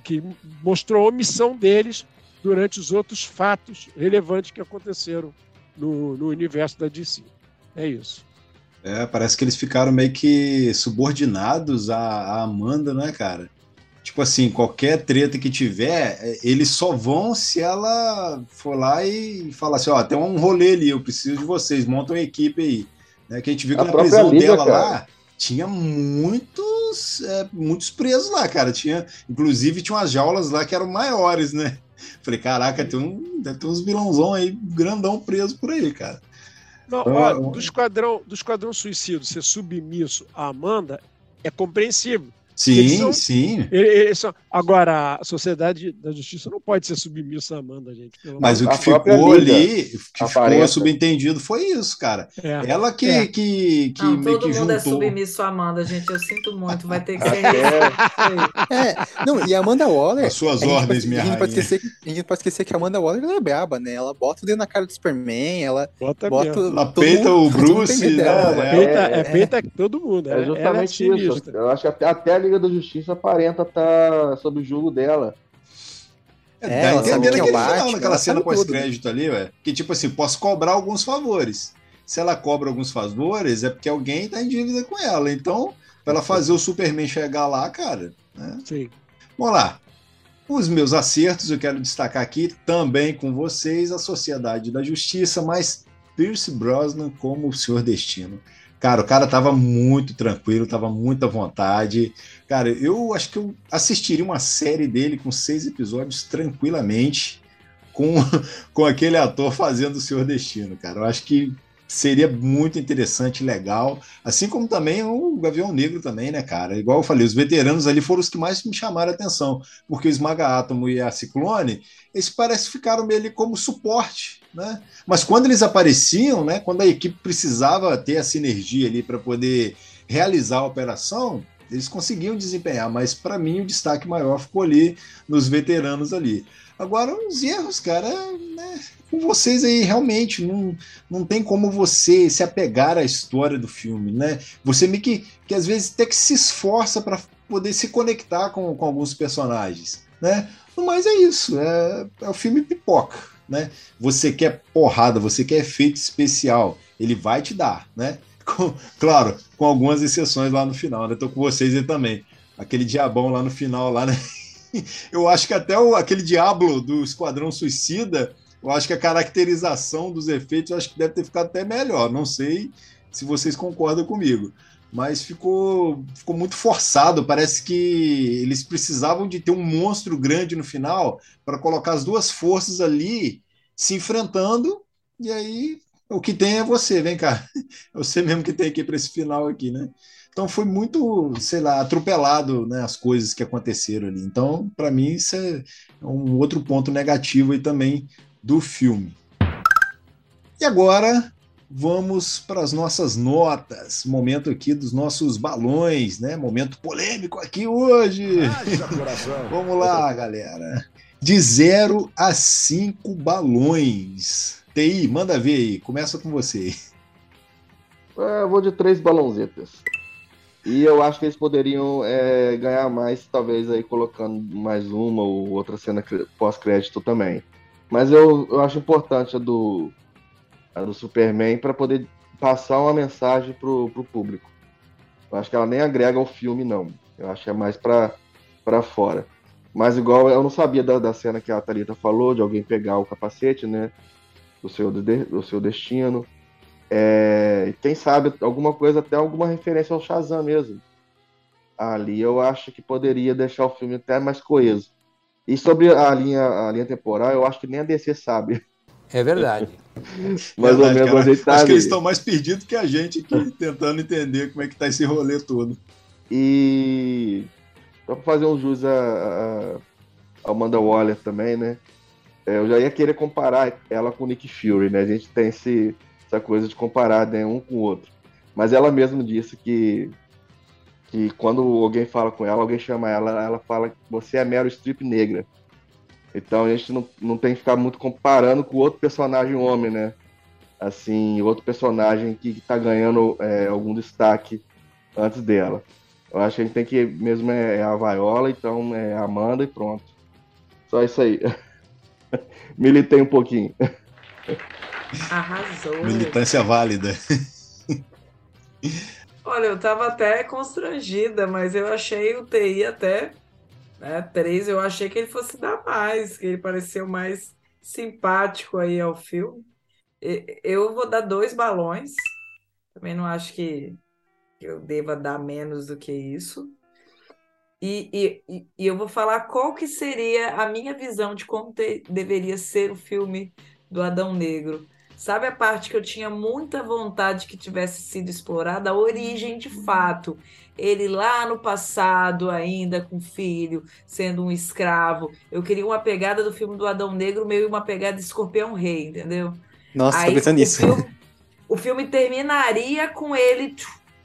que mostrou a omissão deles durante os outros fatos relevantes que aconteceram no, no universo da DC. É isso. É, parece que eles ficaram meio que subordinados à, Amanda, né, cara? Tipo assim, qualquer treta que tiver, é, eles só vão se ela for lá e falar assim, ó, tem um rolê ali, eu preciso de vocês, montam uma equipe aí. Né, que a gente viu que a na prisão dela cara. lá tinha muitos, é, muitos presos lá, cara. Tinha, inclusive, tinha umas jaulas lá que eram maiores, né? Falei, caraca, tem um, deve ter uns vilãozão aí, grandão preso por aí, cara. Não, ó, do, esquadrão, do Esquadrão Suicídio ser submisso a Amanda é compreensível. Sim, são- sim. Ele- eles são- Agora, a sociedade da justiça não pode ser submissa à Amanda, gente. pelo Mas o que ficou ali, o que ficou subentendido foi isso, cara. É. Ela que, É. que, que Não, todo que mundo é juntou. submisso à Amanda, gente. Eu sinto muito. Vai ter que ser [laughs] aí. É, não, e a Amanda Waller. As suas ordens, pode- minha a gente, pode rainha. esquecer, a gente pode esquecer que a Amanda Waller é braba, né? Ela bota o dedo na cara do Superman, ela Bota bota. Ela peita mundo- o Bruce, né? dela. É, Peita, é- é, peita todo mundo. É ela justamente é isso. Eu acho que até, até a Liga da Justiça aparenta estar sob o jugo dela. É, É, ela sabe quem é o final, naquela ela cena pós-crédito ali, ué. Que tipo assim, posso cobrar alguns favores. Se ela cobra alguns favores, é porque alguém tá em dívida com ela. Então, pra ela fazer o Superman chegar lá, cara, né? Sim. Vamos lá. Os meus acertos, eu quero destacar aqui também com vocês a Sociedade da Justiça, mas Pierce Brosnan como o Senhor Destino. Cara, o cara tava muito tranquilo, tava muito à vontade. Cara, eu acho que eu assistiria uma série dele com seis episódios tranquilamente, com, [laughs] com aquele ator fazendo o Senhor Destino, cara. Eu acho que seria muito interessante, legal. Assim como também o Gavião Negro também, né, cara? Igual eu falei, os veteranos ali foram os que mais me chamaram a atenção, porque o Esmaga Átomo e a Ciclone, eles parecem ficaram meio ali como suporte, né? Mas quando eles apareciam, né, quando a equipe precisava ter a sinergia ali para poder realizar a operação, eles conseguiam desempenhar, mas para mim o destaque maior ficou ali nos veteranos ali. Agora, os erros, cara, né, com vocês aí realmente não, não tem como você se apegar à história do filme, né? Você meio que, que às vezes até que se esforça para poder se conectar com, com alguns personagens, né? Mas é isso, é, é o filme pipoca, né? Você quer porrada, você quer efeito especial, ele vai te dar, né? [laughs] Com- claro, com algumas exceções lá no final, né? Tô com vocês aí também. Aquele diabão lá no final, lá, né? [laughs] Eu acho que até o, aquele Diablo do Esquadrão Suicida, eu acho que a caracterização dos efeitos acho que deve ter ficado até melhor. Não sei se vocês concordam comigo. Mas ficou, ficou muito forçado. Parece que eles precisavam de ter um monstro grande no final para colocar as duas forças ali se enfrentando. E aí o que tem é você, vem cá. É [laughs] você mesmo que tem aqui para esse final aqui, né? Então foi muito, sei lá, atropelado né, as coisas que aconteceram ali. Então, para mim, isso é um outro ponto negativo aí também do filme. E agora vamos para as nossas notas. Momento aqui dos nossos balões, né? Momento polêmico aqui hoje. [laughs] Vamos lá, galera. De 0 a 5 balões. TI, manda ver aí. Começa com você. É, eu vou de três balãozetas. E eu acho que eles poderiam é, ganhar mais, talvez aí colocando mais uma ou outra cena pós-crédito também. Mas eu, eu acho importante a do, a do Superman para poder passar uma mensagem pro, pro público. Eu acho que ela nem agrega ao filme, não. Eu acho que é mais para para fora. Mas igual eu não sabia da, da cena que a Thalita falou, de alguém pegar o capacete, né? Do seu, do seu destino. É, quem sabe alguma coisa, até alguma referência ao Shazam mesmo. Ali eu acho que poderia deixar o filme até mais coeso. E sobre a linha, a linha temporal, eu acho que nem a DC sabe. É verdade. [laughs] Mais ou menos cara. onde ele tá Acho que ali. eles estão mais perdidos que a gente aqui, [laughs] tentando entender como é que tá esse rolê todo. E só pra fazer um jus a, a, a Amanda Waller também, né? É, eu já ia querer comparar ela com o Nick Fury, né? A gente tem esse, essa coisa de comparar né, um com o outro. Mas ela mesma disse que, que quando alguém fala com ela, alguém chama ela, ela fala que você é Meryl Streep negra. Então a gente não, não tem que ficar muito comparando com outro personagem homem, né? Assim, outro personagem que, que tá ganhando é, algum destaque antes dela. Eu acho que a gente tem que mesmo é, é a Viola, então é a Amanda e pronto. Só isso aí. [laughs] Militei um pouquinho. Arrasou. Militância válida. Olha, eu tava até constrangida, mas eu achei o TI até, né, três, eu achei que ele fosse dar mais, que ele pareceu mais simpático aí ao filme. Eu vou dar dois balões, também não acho que eu deva dar menos do que isso. E, e, e- eu vou falar qual que seria a minha visão de como deveria ser o filme do Adão Negro. Sabe a parte que eu tinha muita vontade que tivesse sido explorada? A origem de fato. Ele lá no passado, ainda com filho, sendo um escravo. Eu queria uma pegada do filme do Adão Negro, meio uma pegada de Escorpião Rei, entendeu? Nossa, Aí, tô pensando o nisso. filme- [laughs] o filme terminaria com ele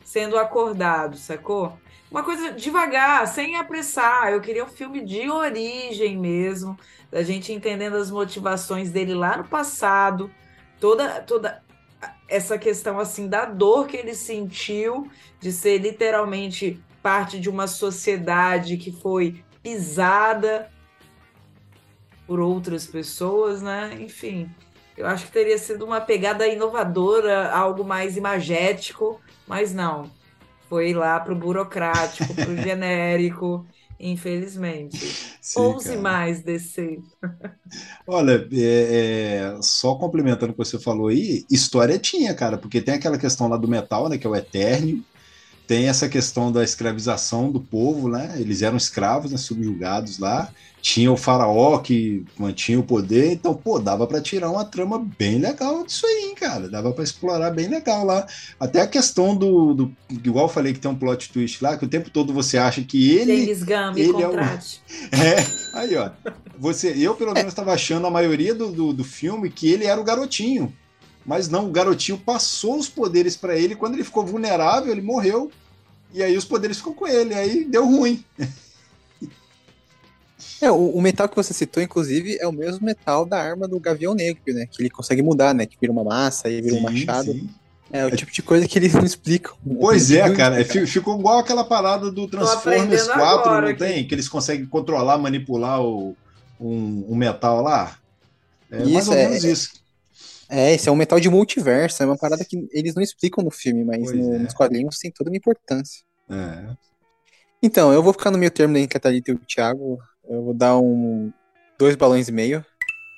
sendo acordado, sacou? Uma coisa devagar, sem apressar. Eu queria um filme de origem mesmo, da gente entendendo as motivações dele lá no passado, toda toda essa questão assim da dor que ele sentiu de ser literalmente parte de uma sociedade que foi pisada por outras pessoas, né? Enfim, eu acho que teria sido uma pegada inovadora, algo mais imagético, mas não. Foi lá pro burocrático, pro [laughs] genérico, infelizmente. Sim, Ouse cara. mais descer. Olha, é, é, só complementando o que você falou aí, história tinha, cara, porque tem aquela questão lá do metal, né, que é o Etérneo, tem essa questão da escravização do povo, né, eles eram escravos, né, subjugados lá, tinha o faraó que mantinha o poder, então, pô, dava pra tirar uma trama bem legal disso aí, hein, cara, dava pra explorar bem legal lá. Até a questão do, do, igual eu falei que tem um plot twist lá, que o tempo todo você acha que ele Gunn, me ele é o- contrate. [laughs] é, aí ó. Você, eu pelo menos estava achando a maioria do, do, do filme que ele era o garotinho. Mas não, o garotinho passou os poderes para ele. Quando ele ficou vulnerável, ele morreu. E aí os poderes ficam com ele. Aí deu ruim. É, o, o metal que você citou, inclusive, é o mesmo metal da arma do Gavião Negro, né? Que ele consegue mudar, né? Que vira uma massa, aí vira um Sim, machado. sim. É o tipo de coisa que eles não explicam. Pois é, cara. é, explicado. fi- ficou igual aquela parada do Transformers aprendendo 4, agora não tem? Que eles conseguem controlar, manipular o, um, um metal lá. É mais Isso, ou é- menos isso. É, esse é um metal de multiverso, é uma parada que eles não explicam no filme, mas no- é. nos quadrinhos tem toda uma importância. É. Então, eu vou ficar no meio termo entre a Thalita e o Thiago. Eu vou dar um dois balões e meio.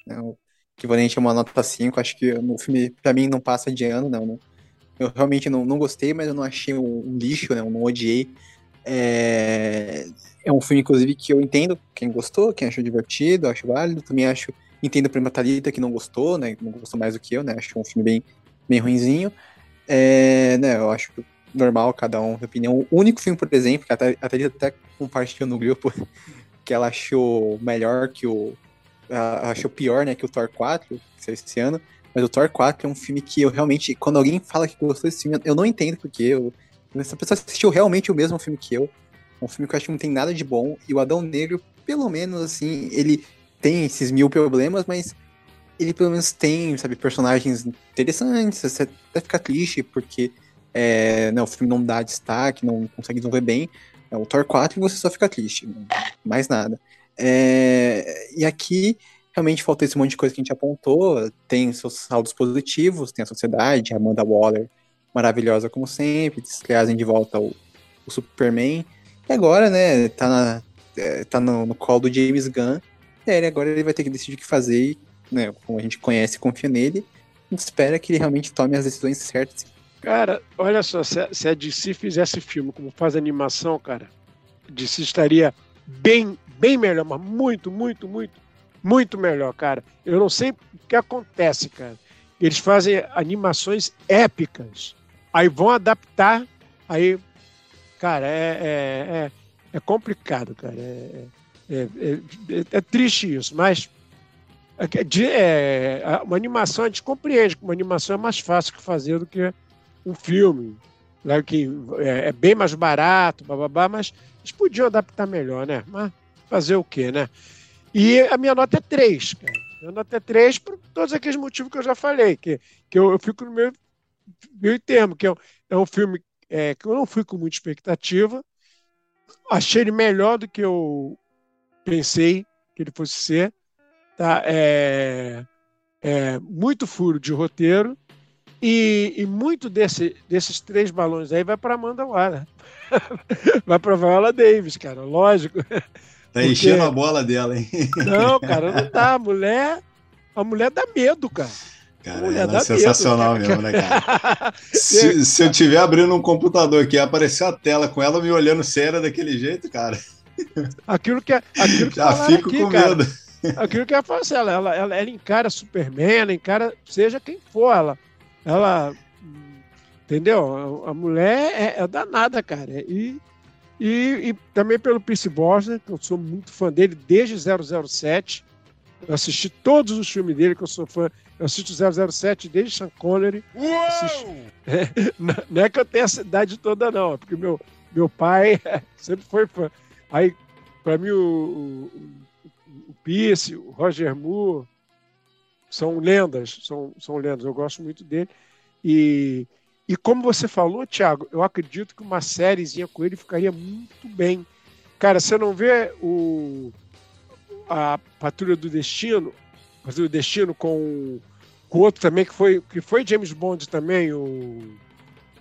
Né, o equivalente a uma nota 5. Acho que o filme, pra mim, não passa de ano, não. não- eu realmente não, não gostei, mas eu não achei um, um lixo, né? Eu não odiei. É, é um filme, inclusive, que eu entendo quem gostou, quem achou divertido, acho válido. Também acho, entendo a prima Thalita que não gostou, né? Não gostou mais do que eu, né? Acho um filme bem, bem ruinzinho. É, né, eu acho normal, cada um tem opinião. O único filme, por exemplo, que a Tha- a Thalita até compartilhou no grupo, [laughs] que ela achou melhor que o. Achou pior, né, que o Thor 4, que saiu esse ano. Mas o Thor 4 é um filme que eu realmente, quando alguém fala que gostou desse filme, eu não entendo porque eu. Essa pessoa assistiu realmente o mesmo filme que eu. Um filme que eu acho que não tem nada de bom. E o Adão Negro, pelo menos, assim, ele tem esses mil problemas, mas ele pelo menos tem, sabe, personagens interessantes. Você até fica triste porque é, né, o filme não dá destaque, não consegue desenvolver bem. É o Thor 4 e você só fica triste, não- mais nada. É, e aqui realmente faltou esse monte de coisa que a gente apontou. Tem seus saldos positivos, tem a sociedade, a Amanda Waller maravilhosa como sempre, trazem de volta o, o Superman. E agora, né, tá, na, é, tá no, no colo do James Gunn. E aí agora ele vai ter que decidir o que fazer, e, né, como a gente conhece e confia nele, a gente espera que ele realmente tome as decisões certas. Cara, olha só, se a, se DC fizesse filme como faz animação, cara, a DC estaria bem, bem melhor, mas muito, muito, muito, muito melhor, cara. Eu não sei o que acontece, cara. Eles fazem animações épicas, aí vão adaptar, aí, cara, é, é, é, é complicado, cara. É, é, é- é triste isso, mas é, é, uma animação a gente compreende que uma animação é mais fácil que fazer do que um filme. Claro que é, é bem mais barato, bababá, mas eles podiam adaptar melhor, né? Mas fazer o quê, né? E a minha nota é 3, cara. Minha nota é 3 por todos aqueles motivos que eu já falei, que, que eu, eu fico no meu, meu termo, que é, um- é um filme é, que eu não fui com muita expectativa, achei ele melhor do que eu pensei que ele fosse ser, tá? É, é, muito furo de roteiro, e, e muito desse, desses três balões aí vai para Amanda Waller. [laughs] vai para Viola Davis, cara, lógico. Tá Porque- enchendo a bola dela, hein? Não, cara, não dá. [laughs] A mulher, a mulher dá medo, cara. Cara, Mulher ela é sensacional medo, mesmo, né, cara? [laughs] Se, se eu tiver abrindo um computador aqui aparecer a tela com ela me olhando séria daquele jeito, cara, Aquilo que, aquilo que já fico aqui, com cara. medo. Aquilo que ela fala assim, ela, ela, ela, ela encara Superman, ela encara seja quem for, ela, ela entendeu? A, mulher é, é, danada, cara. E, e, e também pelo Pierce Brosnan, que eu sou muito fã dele desde 007. Eu assisti todos os filmes dele, que eu sou fã. Eu assisto 007 desde Sean Connery. Assisti... [laughs] É, não é que eu tenha a cidade toda, não, é porque meu, meu pai [laughs] sempre foi fã. Aí, para mim, o, o, o Pierce, o Roger Moore, são lendas, são, são lendas. Eu gosto muito dele. E, e como você falou, Thiago, eu acredito que uma sériezinha com ele ficaria muito bem. Cara, você não vê o a Patrulha do Destino, Patrulha do Destino com o outro também que foi que foi James Bond também, o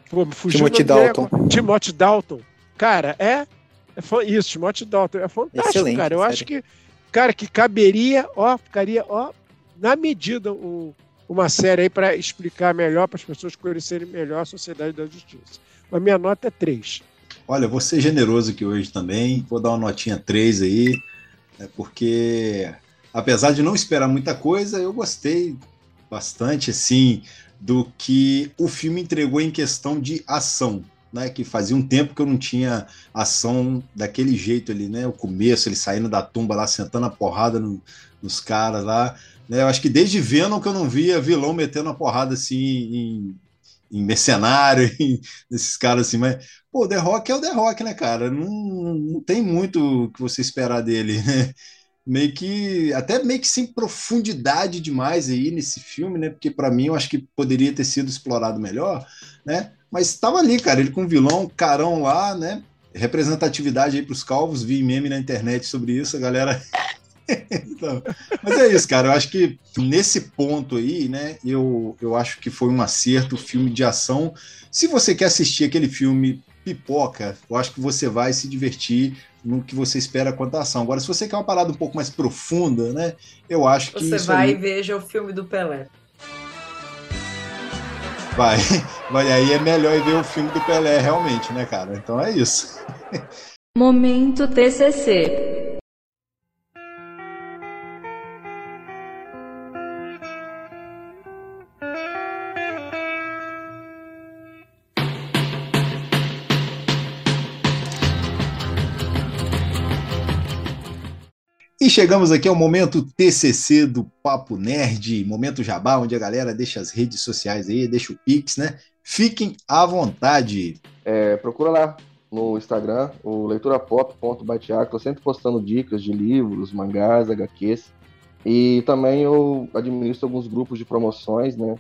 Pô, Timothy Dalton. Timothy Dalton. Cara, é, é isso, Timothy Dalton é fantástico, Excelente, cara. Eu sério. acho que cara que caberia, ó, ficaria, ó, na medida o uma série aí para explicar melhor, para as pessoas conhecerem melhor a Sociedade da Justiça. A minha nota é 3. Olha, vou ser generoso aqui hoje também, vou dar uma notinha 3 aí, né, porque apesar de não esperar muita coisa, eu gostei bastante, assim, do que o filme entregou em questão de ação. Né, que fazia um tempo que eu não tinha ação daquele jeito ali, né? O começo, ele saindo da tumba lá, sentando a porrada no, nos caras lá. Né? Eu acho que desde Venom que eu não via vilão metendo a porrada assim em, em mercenário, [laughs] nesses caras assim, mas pô, The Rock é o The Rock, né, cara? Não, não tem muito o que você esperar dele, [laughs] né? Meio que, até meio que sem profundidade demais aí nesse filme, né? Porque para mim eu acho que poderia ter sido explorado melhor, né? Mas estava ali, cara, ele com um vilão, carão lá, né? Representatividade aí para os calvos, vi meme na internet sobre isso, a galera [laughs] então, mas é isso, cara. Eu acho que nesse ponto aí, né, eu, eu acho que foi um acerto, filme de ação. Se você quer assistir aquele filme pipoca, eu acho que você vai se divertir no que você espera quanto à ação. Agora, se você quer uma parada um pouco mais profunda, né, eu acho que. Você vai e veja o filme do Pelé. Vai, [laughs] vai aí é melhor ir ver o filme do Pelé realmente, né, cara? Então é isso. [laughs] Momento TCC. E chegamos aqui ao momento TCC do Papo Nerd, momento jabá, onde a galera deixa as redes sociais aí, deixa o Pix, né? Fiquem à vontade. É, procura lá no Instagram, o leiturapop.batiac, estou sempre postando dicas de livros, mangás, HQs. E também eu administro alguns grupos de promoções, né?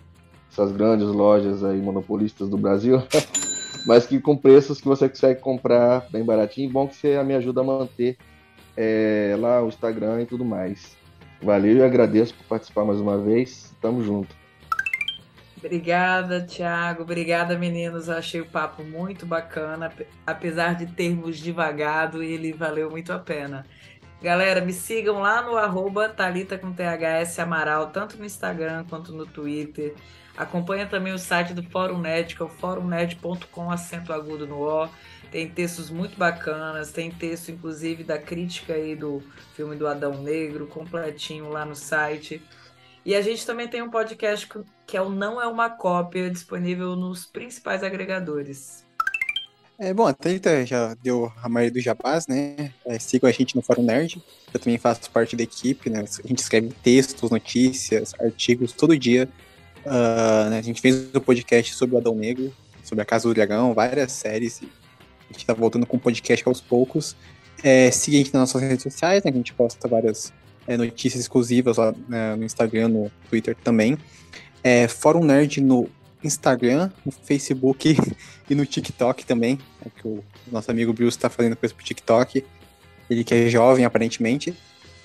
Essas grandes lojas aí, monopolistas do Brasil. [laughs] Mas que com preços que você consegue comprar bem baratinho. Bom que você me ajuda a manter é, lá o Instagram e tudo mais. Valeu e agradeço por participar mais uma vez. Tamo junto. Obrigada, Thiago. Obrigada, meninos. achei o papo muito bacana. Apesar de termos divagado, ele valeu muito a pena. Galera, me sigam lá no arroba Thalita com THS Amaral, tanto no Instagram quanto no Twitter. Acompanha também o site do Fórum Nerd, que é o fórumnerd.com, acento agudo no O. Tem textos muito bacanas, tem texto inclusive da crítica aí do filme do Adão Negro, completinho lá no site. E a gente também tem um podcast que é o Não é uma Cópia, disponível nos principais agregadores. É, bom, a Thalita já deu a maioria dos jabás, né? É, sigam a gente no Fórum Nerd. Eu também faço parte da equipe, né? A gente escreve textos, notícias, artigos todo dia. Uh, né? A gente fez o um podcast sobre o Adão Negro, sobre a Casa do Dragão, várias séries. A gente tá voltando com o podcast aos poucos. É, siga a gente nas nossas redes sociais, né? Que a gente posta várias é, notícias exclusivas lá né, no Instagram, no Twitter também. É, Fórum Nerd no Instagram, no Facebook [laughs] e no TikTok também. É que o nosso amigo Bruce está fazendo coisa pro TikTok. Ele que é jovem, aparentemente.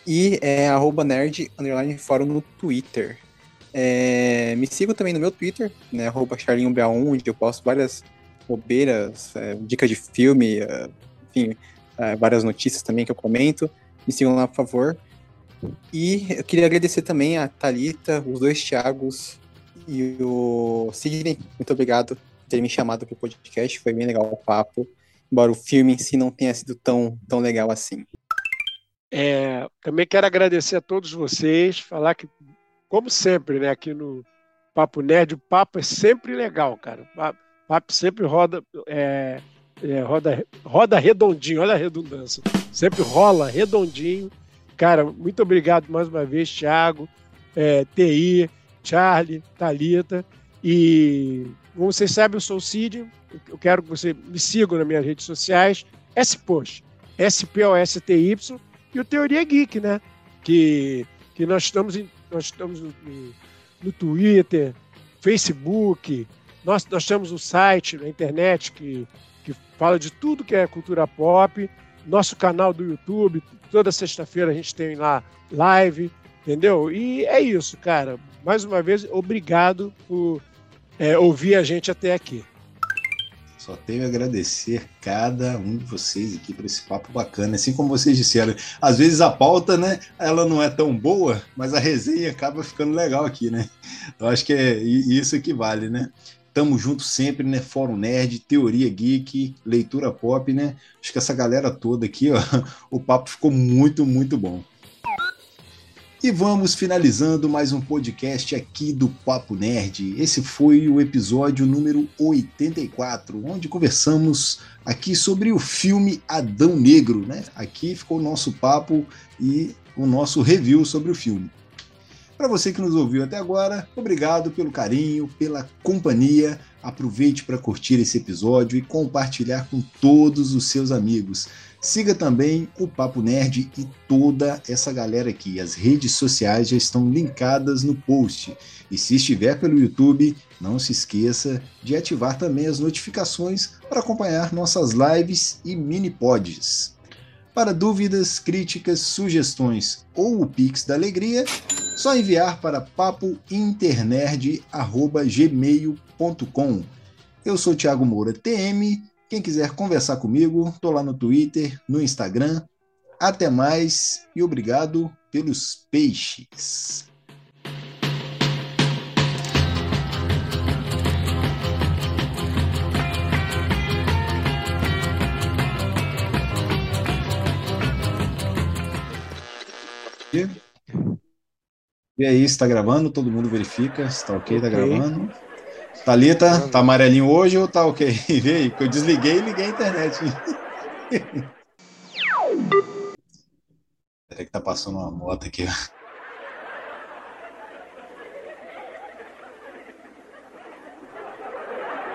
E é arroba nerd underline fórum no Twitter. É, me sigam também no meu Twitter, né? Arroba charlinhoba1, onde eu posto várias bobeiras, é, dicas de filme, é, enfim, é, várias notícias também que eu comento. Me sigam lá, por favor. E eu queria agradecer também a Talita, os dois Thiagos e o Sidney. Muito obrigado por terem me chamado para o podcast. Foi bem legal o papo. Embora o filme em si não tenha sido tão, tão legal assim. É, também quero agradecer a todos vocês, falar que, como sempre, né, aqui no Papo Nerd, o papo é sempre legal, cara. Papo sempre roda, é, é, roda, roda redondinho, olha a redundância. Sempre rola redondinho. Cara, muito obrigado mais uma vez, Thiago, é, TI, Charlie, Talita. E como vocês sabem, eu sou o Cid. Eu quero que você me sigam nas minhas redes sociais. S-Post, S-P-O-S-T-Y. E o Teoria Geek, né? Que, que nós estamos, em, nós estamos no, no Twitter, Facebook. Nós, nós temos um site na internet que, que fala de tudo que é cultura pop. Nosso canal do YouTube, toda sexta-feira a gente tem lá live, entendeu? E é isso, cara. Mais uma vez, obrigado por é, ouvir a gente até aqui. Só tenho a agradecer cada um de vocês aqui por esse papo bacana. Assim como vocês disseram, às vezes a pauta, né, ela não é tão boa, mas a resenha acaba ficando legal aqui, né? Eu acho que é isso que vale, né? Tamo junto sempre, né? Fórum Nerd, Teoria Geek, Leitura Pop, né? Acho que essa galera toda aqui, ó, [laughs] o papo ficou muito, muito bom. E vamos finalizando mais um podcast aqui do Papo Nerd. Esse foi o episódio número 84, onde conversamos aqui sobre o filme Adão Negro, né? Aqui ficou o nosso papo e o nosso review sobre o filme. Para você que nos ouviu até agora, obrigado pelo carinho, pela companhia. Aproveite para curtir esse episódio e compartilhar com todos os seus amigos. Siga também o Papo Nerd e toda essa galera aqui. As redes sociais já estão linkadas no post. E se estiver pelo YouTube, não se esqueça de ativar também as notificações para acompanhar nossas lives e mini pods. Para dúvidas, críticas, sugestões ou o Pix da Alegria, só enviar para papointernerd.gmail.com. Eu sou Thiago Moura TM quem quiser conversar comigo, tô lá no Twitter, no Instagram. Até mais e obrigado pelos peixes. E aí, está gravando? Todo mundo verifica se está ok, está gravando. Thalita, tá amarelinho hoje ou tá ok? [laughs] Vê aí, porque eu desliguei e liguei a internet. [laughs] Peraí que tá passando uma moto aqui.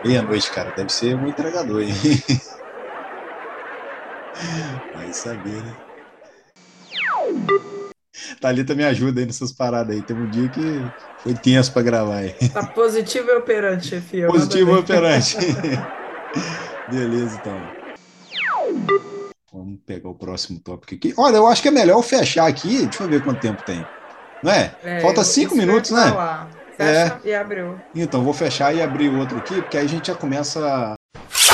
Meia-noite, cara. Deve ser um entregador, hein? [laughs] Vai saber, né? Thalita me ajuda aí nessas paradas aí. Teve um dia que foi tenso para gravar aí. Tá positivo e operante, chefe. Positivo e operante. [laughs] Beleza, então. Vamos pegar o próximo tópico aqui. Olha, eu acho que é melhor eu fechar aqui. Deixa eu ver quanto tempo tem. Não é? é Falta cinco minutos, né? Fecha é. e abriu. Então, vou fechar e abrir o outro aqui, porque aí a gente já começa.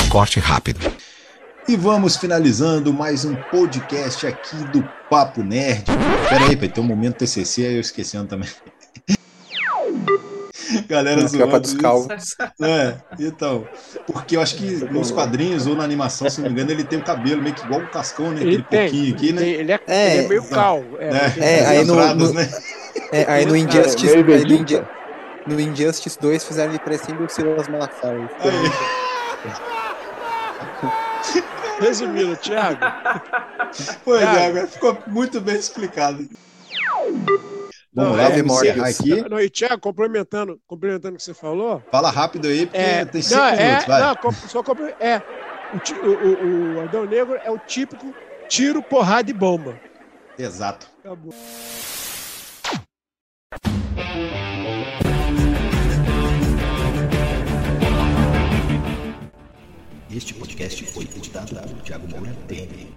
Corte rápido. E vamos finalizando mais um podcast aqui do Papo Nerd. Pera aí, tem um momento TCC aí eu esquecendo também. [laughs] Galera na zoando dos calvos. É, então, porque eu acho que nos quadrinhos ou na animação, se não me engano, ele tem o cabelo meio que igual o Cascão, né? Ele Aquele tem, pouquinho aqui, né? Ele é, é, ele é meio calvo. É, é, é aí no, rados, no, né? é, aí no [laughs] Injustice, aí no, no Injustice 2 fizeram ele parecendo o Silas Malafaia. [laughs] Resumindo, Thiago. Foi, Thiago, ficou muito bem explicado. Vamos lá, é, encerrar aqui. Não, e Thiago, complementando, complementando o que você falou. Fala rápido aí, porque é, tem cinco não, minutos, é, vai. Não, só é, o, o, o Adão Negro é o típico tiro, porrada e bomba. Exato. Acabou. Este podcast foi editado por Thiago Moura Temer.